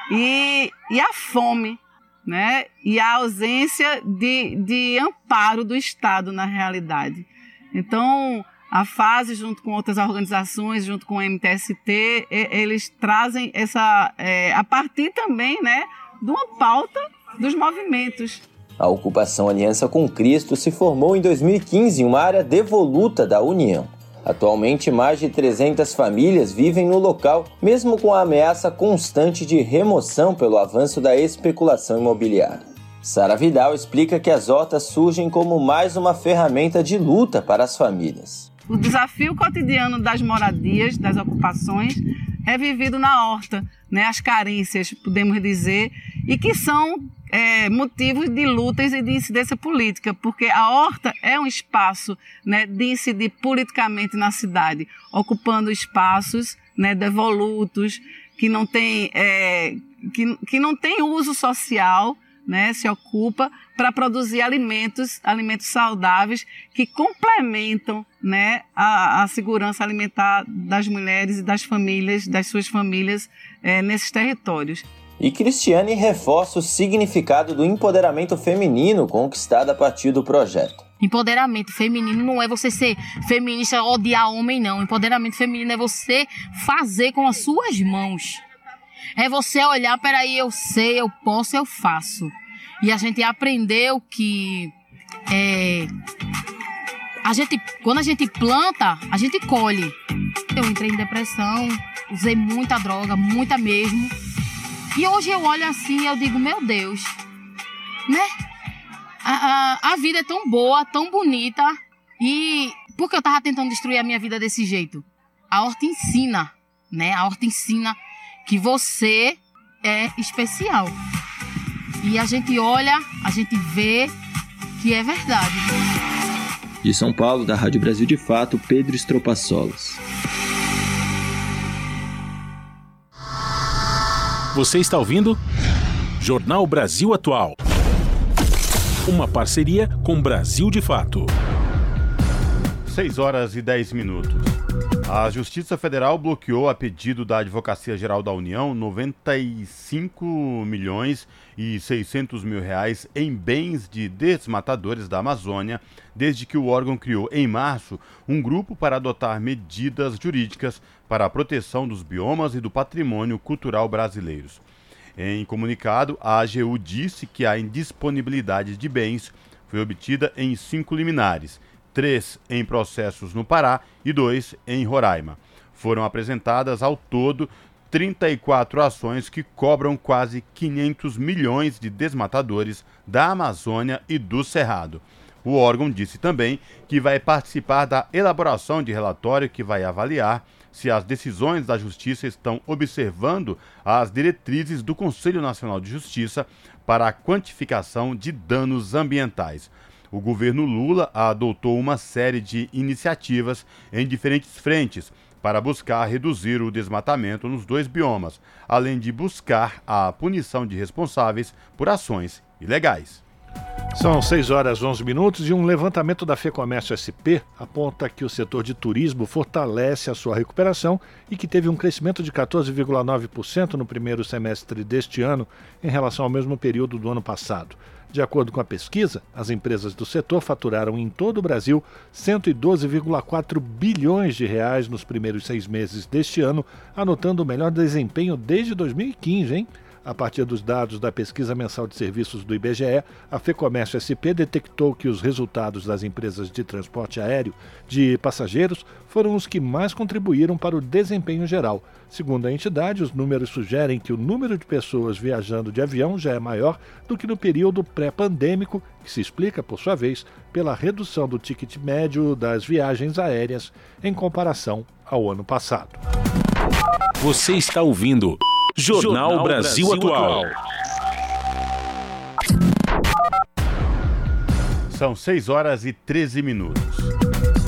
S29: E, e a fome, né? e a ausência de, de amparo do Estado na realidade. Então, a fase, junto com outras organizações, junto com o MTST, eles trazem essa, é, a partir também né, de uma pauta dos movimentos
S27: a ocupação Aliança com Cristo se formou em 2015 em uma área devoluta da União. Atualmente, mais de 300 famílias vivem no local, mesmo com a ameaça constante de remoção pelo avanço da especulação imobiliária. Sara Vidal explica que as hortas surgem como mais uma ferramenta de luta para as famílias.
S29: O desafio cotidiano das moradias, das ocupações, é vivido na horta, né? as carências, podemos dizer, e que são é, motivos de lutas e de incidência política, porque a horta é um espaço né, de incidir politicamente na cidade, ocupando espaços né, devolutos, que não tem, é, que, que não tem uso social, né, se ocupa para produzir alimentos, alimentos saudáveis que complementam né, a, a, segurança alimentar das mulheres e das famílias, das suas famílias é, nesses territórios.
S27: E Cristiane reforça o significado do empoderamento feminino conquistado a partir do projeto.
S28: Empoderamento feminino não é você ser feminista, odiar homem, não. Empoderamento feminino é você fazer com as suas mãos. É você olhar, peraí, eu sei, eu posso, eu faço. E a gente aprendeu que é, a gente, quando a gente planta, a gente colhe. Eu entrei em depressão, usei muita droga, muita mesmo. E hoje eu olho assim e eu digo, meu Deus, né? A, a, a vida é tão boa, tão bonita. E por que eu tava tentando destruir a minha vida desse jeito? A horta ensina, né? A horta ensina que você é especial. E a gente olha, a gente vê que é verdade.
S27: De São Paulo, da Rádio Brasil de Fato, Pedro Estropaçolas.
S2: Você está ouvindo? Jornal Brasil Atual. Uma parceria com Brasil de Fato.
S3: 6 horas e 10 minutos. A Justiça Federal bloqueou a pedido da Advocacia Geral da União 95 milhões e 600 mil reais em bens de desmatadores da Amazônia, desde que o órgão criou em março um grupo para adotar medidas jurídicas para a proteção dos biomas e do patrimônio cultural brasileiros. Em comunicado, a AGU disse que a indisponibilidade de bens foi obtida em cinco liminares, três em processos no Pará e dois em Roraima. Foram apresentadas ao todo 34 ações que cobram quase 500 milhões de desmatadores da Amazônia e do Cerrado. O órgão disse também que vai participar da elaboração de relatório que vai avaliar se as decisões da Justiça estão observando as diretrizes do Conselho Nacional de Justiça para a quantificação de danos ambientais. O governo Lula adotou uma série de iniciativas em diferentes frentes para buscar reduzir o desmatamento nos dois biomas, além de buscar a punição de responsáveis por ações ilegais.
S1: São 6 horas 11 minutos e um levantamento da FEComércio SP aponta que o setor de turismo fortalece a sua recuperação e que teve um crescimento de 14,9% no primeiro semestre deste ano em relação ao mesmo período do ano passado. De acordo com a pesquisa, as empresas do setor faturaram em todo o Brasil 112,4 bilhões de reais nos primeiros seis meses deste ano, anotando o melhor desempenho desde 2015, hein? A partir dos dados da pesquisa mensal de serviços do IBGE, a FEComércio SP detectou que os resultados das empresas de transporte aéreo de passageiros foram os que mais contribuíram para o desempenho geral. Segundo a entidade, os números sugerem que o número de pessoas viajando de avião já é maior do que no período pré-pandêmico, que se explica, por sua vez, pela redução do ticket médio das viagens aéreas em comparação ao ano passado.
S2: Você está ouvindo Jornal, Jornal Brasil, Brasil Atual.
S3: São 6 horas e 13 minutos.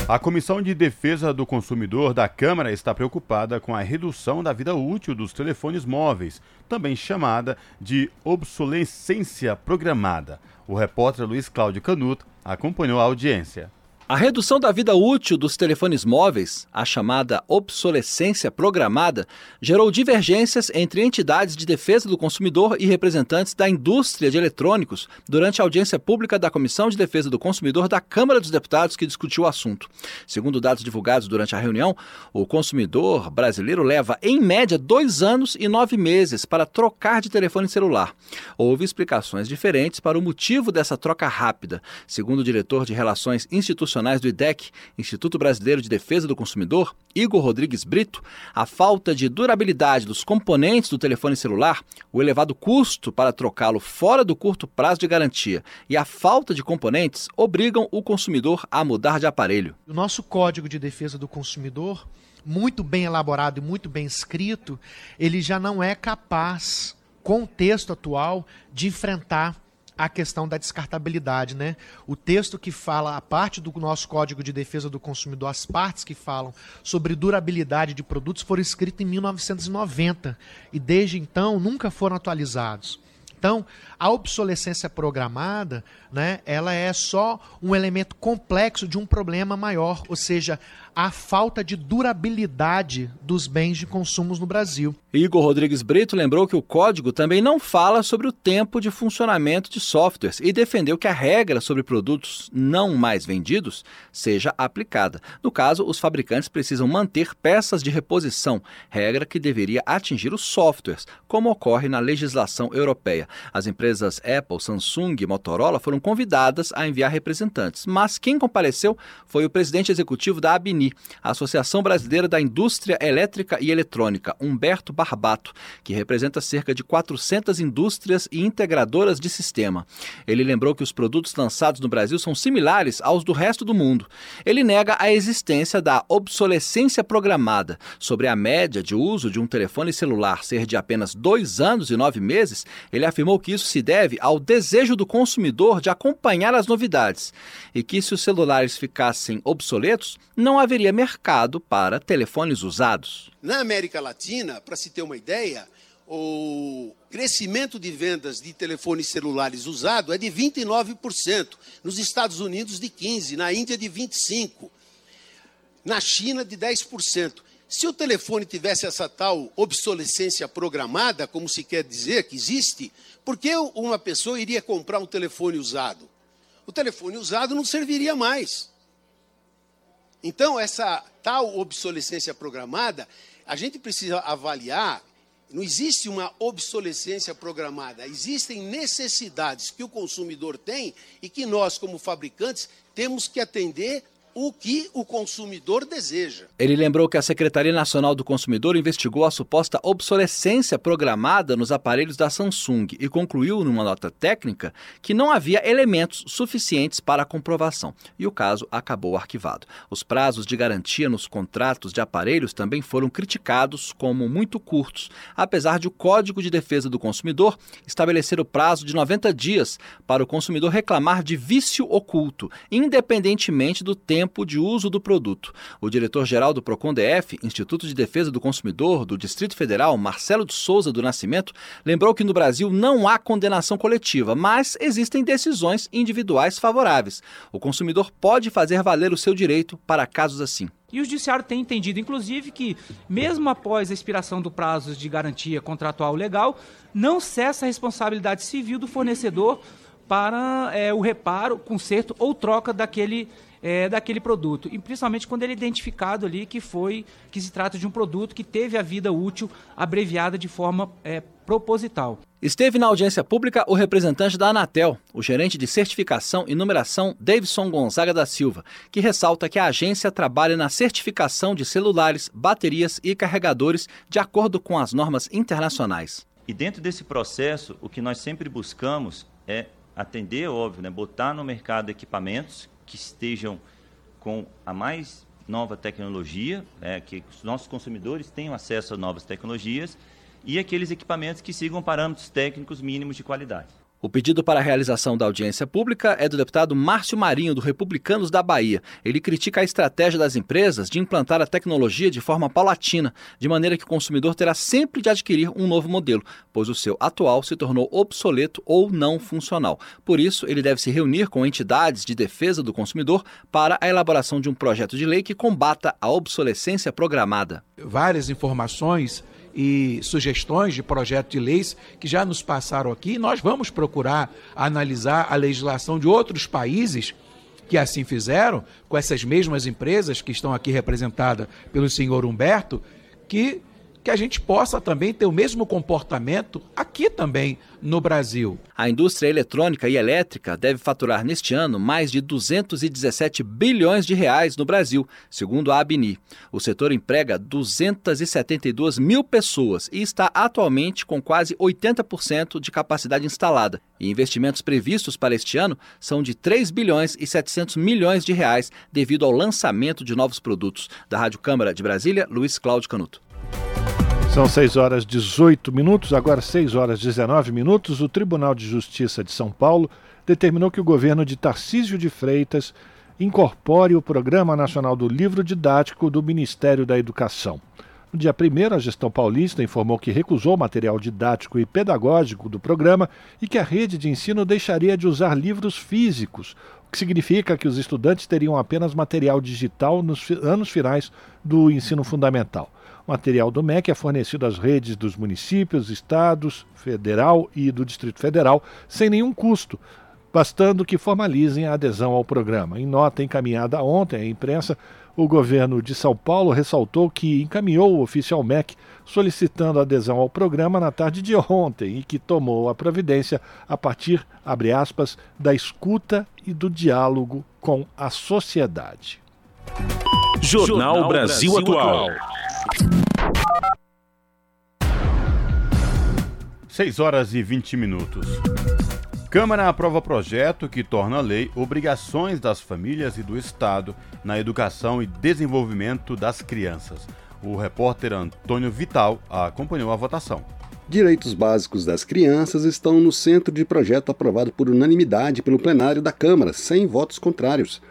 S3: A Comissão de Defesa do Consumidor da Câmara está preocupada com a redução da vida útil dos telefones móveis, também chamada de obsolescência programada. O repórter Luiz Cláudio Canuto acompanhou a audiência.
S30: A redução da vida útil dos telefones móveis, a chamada obsolescência programada, gerou divergências entre entidades de defesa do consumidor e representantes da indústria de eletrônicos durante a audiência pública da Comissão de Defesa do Consumidor da Câmara dos Deputados que discutiu o assunto. Segundo dados divulgados durante a reunião, o consumidor brasileiro leva, em média, dois anos e nove meses para trocar de telefone celular. Houve explicações diferentes para o motivo dessa troca rápida. Segundo o diretor de Relações Institucionais profissionais do IDEC, Instituto Brasileiro de Defesa do Consumidor, Igor Rodrigues Brito, a falta de durabilidade dos componentes do telefone celular, o elevado custo para trocá-lo fora do curto prazo de garantia e a falta de componentes obrigam o consumidor a mudar de aparelho.
S31: O nosso Código de Defesa do Consumidor, muito bem elaborado e muito bem escrito, ele já não é capaz, com o texto atual, de enfrentar a questão da descartabilidade, né? O texto que fala, a parte do nosso Código de Defesa do Consumidor, as partes que falam sobre durabilidade de produtos foram escritas em 1990 e desde então nunca foram atualizados. Então, a obsolescência programada, né, ela é só um elemento complexo de um problema maior, ou seja, a falta de durabilidade dos bens de consumo no Brasil.
S30: Igor Rodrigues Brito lembrou que o código também não fala sobre o tempo de funcionamento de softwares e defendeu que a regra sobre produtos não mais vendidos seja aplicada. No caso, os fabricantes precisam manter peças de reposição, regra que deveria atingir os softwares, como ocorre na legislação europeia. As empresas Apple, Samsung e Motorola foram convidadas a enviar representantes, mas quem compareceu foi o presidente executivo da Abni a Associação Brasileira da Indústria Elétrica e Eletrônica, Humberto Barbato, que representa cerca de 400 indústrias e integradoras de sistema. Ele lembrou que os produtos lançados no Brasil são similares aos do resto do mundo. Ele nega a existência da obsolescência programada. Sobre a média de uso de um telefone celular ser de apenas dois anos e nove meses, ele afirmou que isso se deve ao desejo do consumidor de acompanhar as novidades e que se os celulares ficassem obsoletos, não haveria mercado para telefones usados.
S32: Na América Latina, para se ter uma ideia, o crescimento de vendas de telefones celulares usados é de 29%, nos Estados Unidos de 15%, na Índia de 25%, na China de 10%. Se o telefone tivesse essa tal obsolescência programada, como se quer dizer que existe, por que uma pessoa iria comprar um telefone usado? O telefone usado não serviria mais. Então, essa tal obsolescência programada, a gente precisa avaliar. Não existe uma obsolescência programada, existem necessidades que o consumidor tem e que nós, como fabricantes, temos que atender o que o consumidor deseja.
S30: Ele lembrou que a Secretaria Nacional do Consumidor investigou a suposta obsolescência programada nos aparelhos da Samsung e concluiu numa nota técnica que não havia elementos suficientes para a comprovação e o caso acabou arquivado. Os prazos de garantia nos contratos de aparelhos também foram criticados como muito curtos, apesar de o Código de Defesa do Consumidor estabelecer o prazo de 90 dias para o consumidor reclamar de vício oculto, independentemente do tempo tempo de uso do produto. O diretor-geral do Procon DF, Instituto de Defesa do Consumidor do Distrito Federal, Marcelo de Souza do Nascimento, lembrou que no Brasil não há condenação coletiva, mas existem decisões individuais favoráveis. O consumidor pode fazer valer o seu direito para casos assim.
S33: E o judiciário tem entendido, inclusive, que mesmo após a expiração do prazo de garantia contratual legal, não cessa a responsabilidade civil do fornecedor para é, o reparo, conserto ou troca daquele é, daquele produto. E principalmente quando ele é identificado ali que foi que se trata de um produto que teve a vida útil abreviada de forma é, proposital.
S30: Esteve na audiência pública o representante da Anatel, o gerente de certificação e numeração Davidson Gonzaga da Silva, que ressalta que a agência trabalha na certificação de celulares, baterias e carregadores de acordo com as normas internacionais.
S34: E dentro desse processo, o que nós sempre buscamos é atender, óbvio, né, botar no mercado equipamentos que estejam com a mais nova tecnologia, é, que os nossos consumidores tenham acesso a novas tecnologias e aqueles equipamentos que sigam parâmetros técnicos mínimos de qualidade.
S30: O pedido para a realização da audiência pública é do deputado Márcio Marinho, do Republicanos da Bahia. Ele critica a estratégia das empresas de implantar a tecnologia de forma paulatina, de maneira que o consumidor terá sempre de adquirir um novo modelo, pois o seu atual se tornou obsoleto ou não funcional. Por isso, ele deve se reunir com entidades de defesa do consumidor para a elaboração de um projeto de lei que combata a obsolescência programada.
S35: Várias informações e sugestões de projeto de leis que já nos passaram aqui. Nós vamos procurar analisar a legislação de outros países que assim fizeram, com essas mesmas empresas que estão aqui representadas pelo senhor Humberto, que que a gente possa também ter o mesmo comportamento aqui também no Brasil.
S30: A indústria eletrônica e elétrica deve faturar neste ano mais de 217 bilhões de reais no Brasil, segundo a Abni. O setor emprega 272 mil pessoas e está atualmente com quase 80% de capacidade instalada. E investimentos previstos para este ano são de 3 bilhões e 700 milhões de reais devido ao lançamento de novos produtos. Da Rádio Câmara de Brasília, Luiz Cláudio Canuto.
S1: São 6 horas 18 minutos, agora 6 horas 19 minutos. O Tribunal de Justiça de São Paulo determinou que o governo de Tarcísio de Freitas incorpore o Programa Nacional do Livro Didático do Ministério da Educação. No dia 1, a gestão paulista informou que recusou o material didático e pedagógico do programa e que a rede de ensino deixaria de usar livros físicos, o que significa que os estudantes teriam apenas material digital nos anos finais do ensino fundamental. O material do MEC é fornecido às redes dos municípios, estados, federal e do Distrito Federal sem nenhum custo, bastando que formalizem a adesão ao programa. Em nota encaminhada ontem à imprensa, o governo de São Paulo ressaltou que encaminhou o oficial MEC solicitando adesão ao programa na tarde de ontem e que tomou a providência a partir, abre aspas, da escuta e do diálogo com a sociedade.
S2: Jornal Brasil Atual.
S3: 6 horas e 20 minutos. Câmara aprova projeto que torna lei obrigações das famílias e do Estado na educação e desenvolvimento das crianças. O repórter Antônio Vital acompanhou a votação.
S36: Direitos básicos das crianças estão no centro de projeto aprovado por unanimidade pelo plenário da Câmara, sem votos contrários.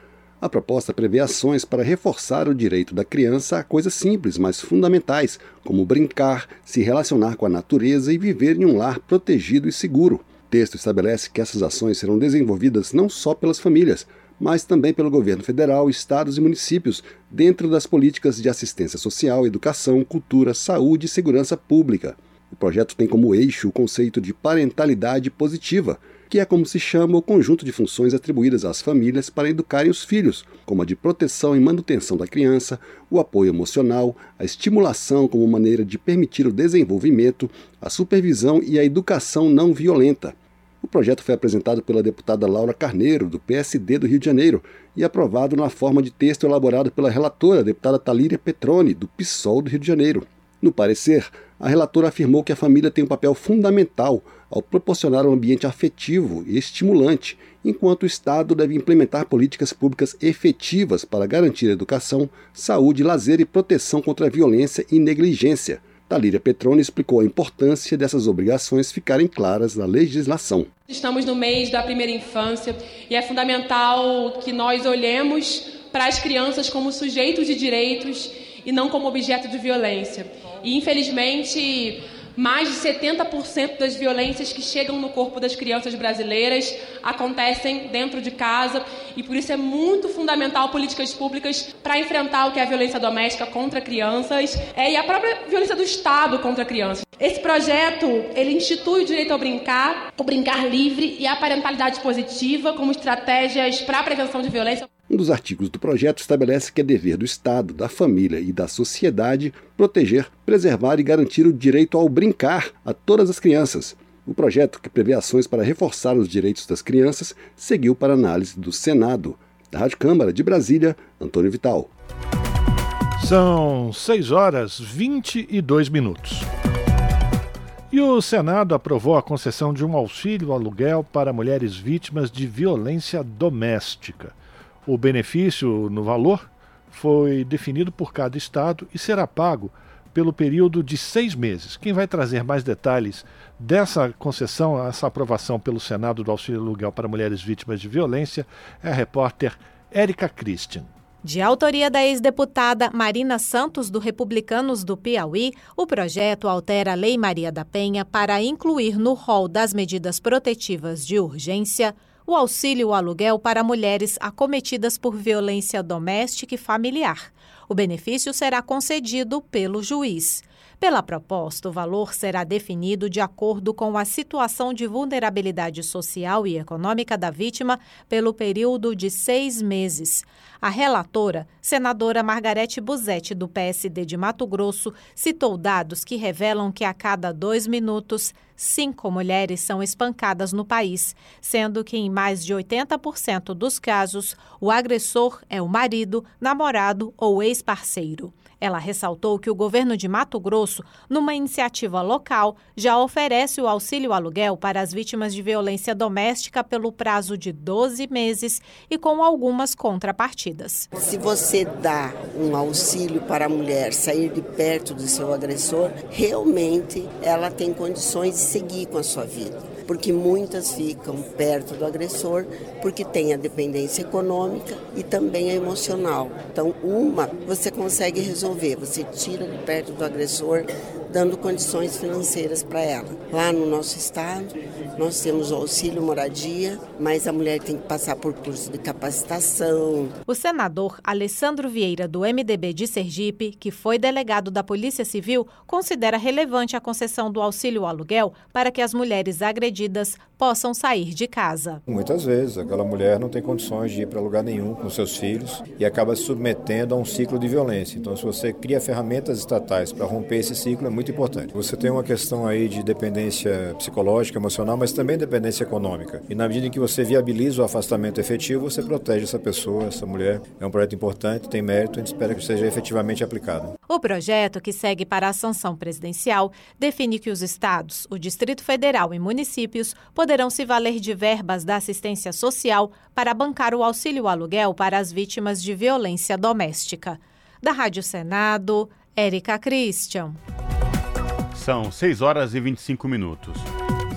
S36: A proposta prevê ações para reforçar o direito da criança a coisas simples, mas fundamentais, como brincar, se relacionar com a natureza e viver em um lar protegido e seguro. O texto estabelece que essas ações serão desenvolvidas não só pelas famílias, mas também pelo governo federal, estados e municípios, dentro das políticas de assistência social, educação, cultura, saúde e segurança pública. O projeto tem como eixo o conceito de parentalidade positiva, que é como se chama o conjunto de funções atribuídas às famílias para educarem os filhos, como a de proteção e manutenção da criança, o apoio emocional, a estimulação como maneira de permitir o desenvolvimento, a supervisão e a educação não violenta. O projeto foi apresentado pela deputada Laura Carneiro, do PSD do Rio de Janeiro, e aprovado na forma de texto elaborado pela relatora, deputada Talíria Petroni, do PSOL do Rio de Janeiro. No parecer, a relatora afirmou que a família tem um papel fundamental ao proporcionar um ambiente afetivo e estimulante, enquanto o Estado deve implementar políticas públicas efetivas para garantir educação, saúde, lazer e proteção contra a violência e negligência. Talíria Petroni explicou a importância dessas obrigações ficarem claras na legislação.
S37: Estamos no mês da primeira infância e é fundamental que nós olhemos para as crianças como sujeitos de direitos e não como objeto de violência. E infelizmente, mais de 70% das violências que chegam no corpo das crianças brasileiras acontecem dentro de casa e por isso é muito fundamental políticas públicas para enfrentar o que é a violência doméstica contra crianças é, e a própria violência do Estado contra crianças. Esse projeto ele institui o direito ao brincar, o brincar livre e a parentalidade positiva como estratégias para a prevenção de violência.
S36: Um dos artigos do projeto estabelece que é dever do Estado, da família e da sociedade proteger, preservar e garantir o direito ao brincar a todas as crianças. O projeto, que prevê ações para reforçar os direitos das crianças, seguiu para análise do Senado. Da Rádio Câmara de Brasília, Antônio Vital.
S1: São 6 horas 22 minutos. E o Senado aprovou a concessão de um auxílio aluguel para mulheres vítimas de violência doméstica. O benefício no valor foi definido por cada estado e será pago pelo período de seis meses. Quem vai trazer mais detalhes dessa concessão, essa aprovação pelo Senado do auxílio aluguel para mulheres vítimas de violência é a repórter Érica Christian.
S38: De autoria da ex-deputada Marina Santos, do Republicanos do Piauí, o projeto altera a Lei Maria da Penha para incluir no rol das medidas protetivas de urgência o auxílio aluguel para mulheres acometidas por violência doméstica e familiar. O benefício será concedido pelo juiz. Pela proposta, o valor será definido de acordo com a situação de vulnerabilidade social e econômica da vítima pelo período de seis meses. A relatora, senadora Margarete Busetti, do PSD de Mato Grosso, citou dados que revelam que a cada dois minutos, cinco mulheres são espancadas no país, sendo que em mais de 80% dos casos, o agressor é o marido, namorado ou ex-parceiro. Ela ressaltou que o governo de Mato Grosso, numa iniciativa local, já oferece o auxílio aluguel para as vítimas de violência doméstica pelo prazo de 12 meses e com algumas contrapartidas.
S39: Se você dá um auxílio para a mulher sair de perto do seu agressor, realmente ela tem condições de seguir com a sua vida porque muitas ficam perto do agressor porque tem a dependência econômica e também a emocional. Então, uma você consegue resolver, você tira de perto do agressor, dando condições financeiras para ela. Lá no nosso estado, nós temos o auxílio moradia, mas a mulher tem que passar por curso de capacitação.
S38: O senador Alessandro Vieira, do MDB de Sergipe, que foi delegado da Polícia Civil, considera relevante a concessão do auxílio aluguel para que as mulheres agredidas possam sair de casa.
S40: Muitas vezes aquela mulher não tem condições de ir para lugar nenhum com seus filhos e acaba se submetendo a um ciclo de violência. Então, se você cria ferramentas estatais para romper esse ciclo, é muito importante. Você tem uma questão aí de dependência psicológica, emocional, mas também dependência econômica. E na medida em que você viabiliza o afastamento efetivo, você protege essa pessoa, essa mulher. É um projeto importante, tem mérito, a gente espera que seja efetivamente aplicado.
S38: O projeto, que segue para a sanção presidencial, define que os estados, o Distrito Federal e municípios poderão se valer de verbas da assistência social para bancar o auxílio aluguel para as vítimas de violência doméstica. Da Rádio Senado, Érica Christian.
S3: São 6 horas e 25 minutos.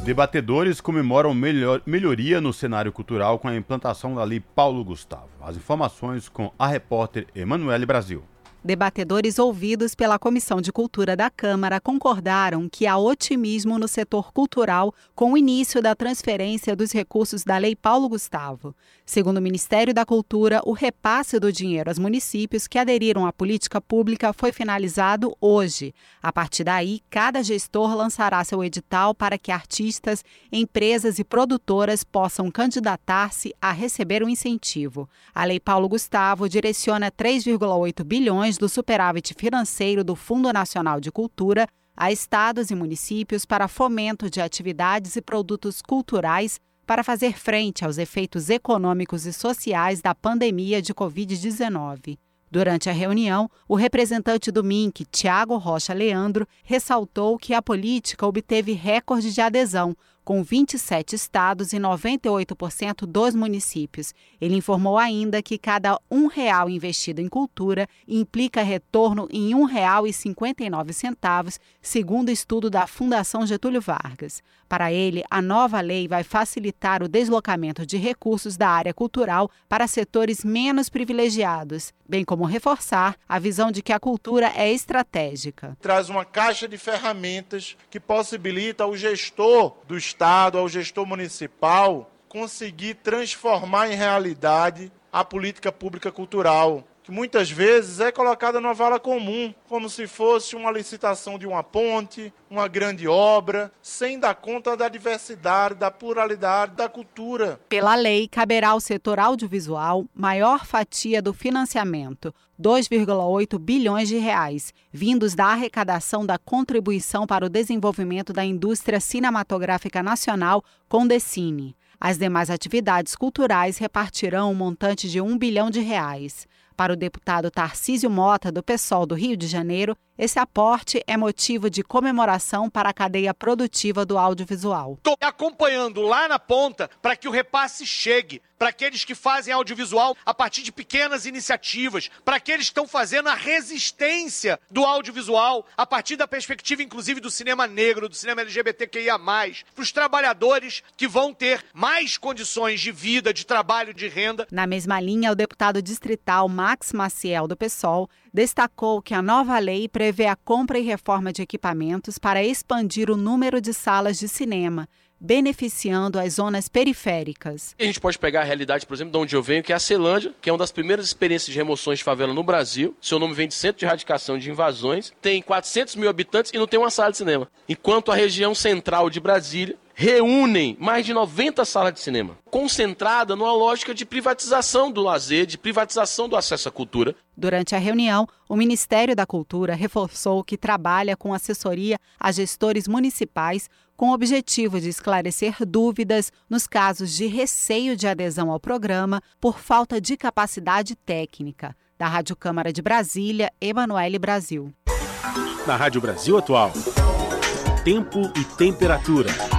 S3: Debatedores comemoram melhor, melhoria no cenário cultural com a implantação da Lei Paulo Gustavo. As informações com a repórter Emanuele Brasil.
S41: Debatedores ouvidos pela Comissão de Cultura da Câmara concordaram que há otimismo no setor cultural com o início da transferência dos recursos da Lei Paulo Gustavo. Segundo o Ministério da Cultura, o repasse do dinheiro aos municípios que aderiram à política pública foi finalizado hoje. A partir daí, cada gestor lançará seu edital para que artistas, empresas e produtoras possam candidatar-se a receber o um incentivo. A Lei Paulo Gustavo direciona 3,8 bilhões do superávit financeiro do Fundo Nacional de Cultura a estados e municípios para fomento de atividades e produtos culturais para fazer frente aos efeitos econômicos e sociais da pandemia de Covid-19. Durante a reunião, o representante do MINC, Tiago Rocha Leandro, ressaltou que a política obteve recorde de adesão, com 27 estados e 98% dos municípios. Ele informou ainda que cada um real investido em cultura implica retorno em R$ 1,59, segundo estudo da Fundação Getúlio Vargas. Para ele, a nova lei vai facilitar o deslocamento de recursos da área cultural para setores menos privilegiados, bem como reforçar a visão de que a cultura é estratégica.
S42: Traz uma caixa de ferramentas que possibilita ao gestor do Estado, ao gestor municipal, conseguir transformar em realidade a política pública cultural que muitas vezes é colocada numa vala comum, como se fosse uma licitação de uma ponte, uma grande obra, sem dar conta da diversidade, da pluralidade da cultura.
S41: Pela lei, caberá ao setor audiovisual maior fatia do financiamento, 2,8 bilhões de reais, vindos da arrecadação da contribuição para o desenvolvimento da indústria cinematográfica nacional, Condecine. As demais atividades culturais repartirão um montante de 1 bilhão de reais. Para o deputado Tarcísio Mota, do PSOL do Rio de Janeiro, esse aporte é motivo de comemoração para a cadeia produtiva do audiovisual.
S43: Estou acompanhando lá na ponta para que o repasse chegue para aqueles que fazem audiovisual a partir de pequenas iniciativas, para aqueles que estão fazendo a resistência do audiovisual a partir da perspectiva, inclusive, do cinema negro, do cinema LGBTQIA, para os trabalhadores que vão ter mais condições de vida, de trabalho, de renda.
S41: Na mesma linha, o deputado distrital Max Maciel, do PSOL, destacou que a nova lei prevê a compra e reforma de equipamentos para expandir o número de salas de cinema, beneficiando as zonas periféricas.
S44: A gente pode pegar a realidade, por exemplo, de onde eu venho, que é a Celândia, que é uma das primeiras experiências de remoções de favela no Brasil. Seu nome vem de Centro de Erradicação de Invasões. Tem 400 mil habitantes e não tem uma sala de cinema. Enquanto a região central de Brasília reúnem mais de 90 salas de cinema, concentrada numa lógica de privatização do lazer, de privatização do acesso à cultura.
S41: Durante a reunião, o Ministério da Cultura reforçou que trabalha com assessoria a gestores municipais com o objetivo de esclarecer dúvidas nos casos de receio de adesão ao programa por falta de capacidade técnica. Da Rádio Câmara de Brasília, Emanuele Brasil.
S2: Na Rádio Brasil Atual, tempo e temperatura.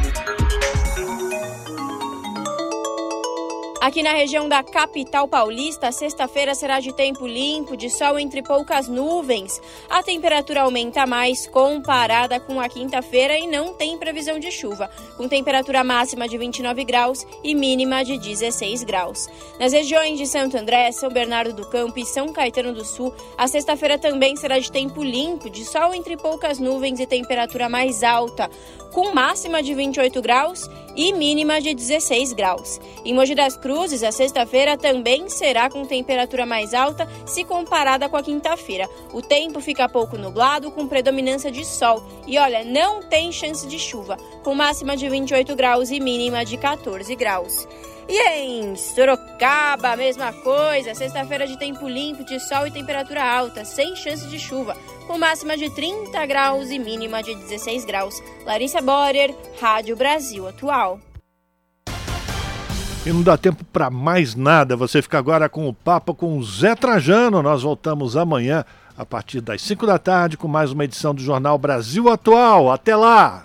S4: Aqui na região da capital paulista, sexta-feira será de tempo limpo, de sol entre poucas nuvens. A temperatura aumenta mais comparada com a quinta-feira e não tem previsão de chuva, com temperatura máxima de 29 graus e mínima de 16 graus. Nas regiões de Santo André, São Bernardo do Campo e São Caetano do Sul, a sexta-feira também será de tempo limpo, de sol entre poucas nuvens e temperatura mais alta, com máxima de 28 graus e mínima de 16 graus. Em Mogi das Cruzes, a sexta-feira também será com temperatura mais alta se comparada com a quinta-feira. O tempo fica pouco nublado, com predominância de sol. E olha, não tem chance de chuva, com máxima de 28 graus e mínima de 14 graus. E em Sorocaba, a mesma coisa. Sexta-feira de tempo limpo, de sol e temperatura alta, sem chance de chuva, com máxima de 30 graus e mínima de 16 graus. Larissa Borer, Rádio Brasil Atual.
S1: E não dá tempo para mais nada. Você fica agora com o papo com o Zé Trajano. Nós voltamos amanhã a partir das 5 da tarde com mais uma edição do Jornal Brasil Atual. Até lá!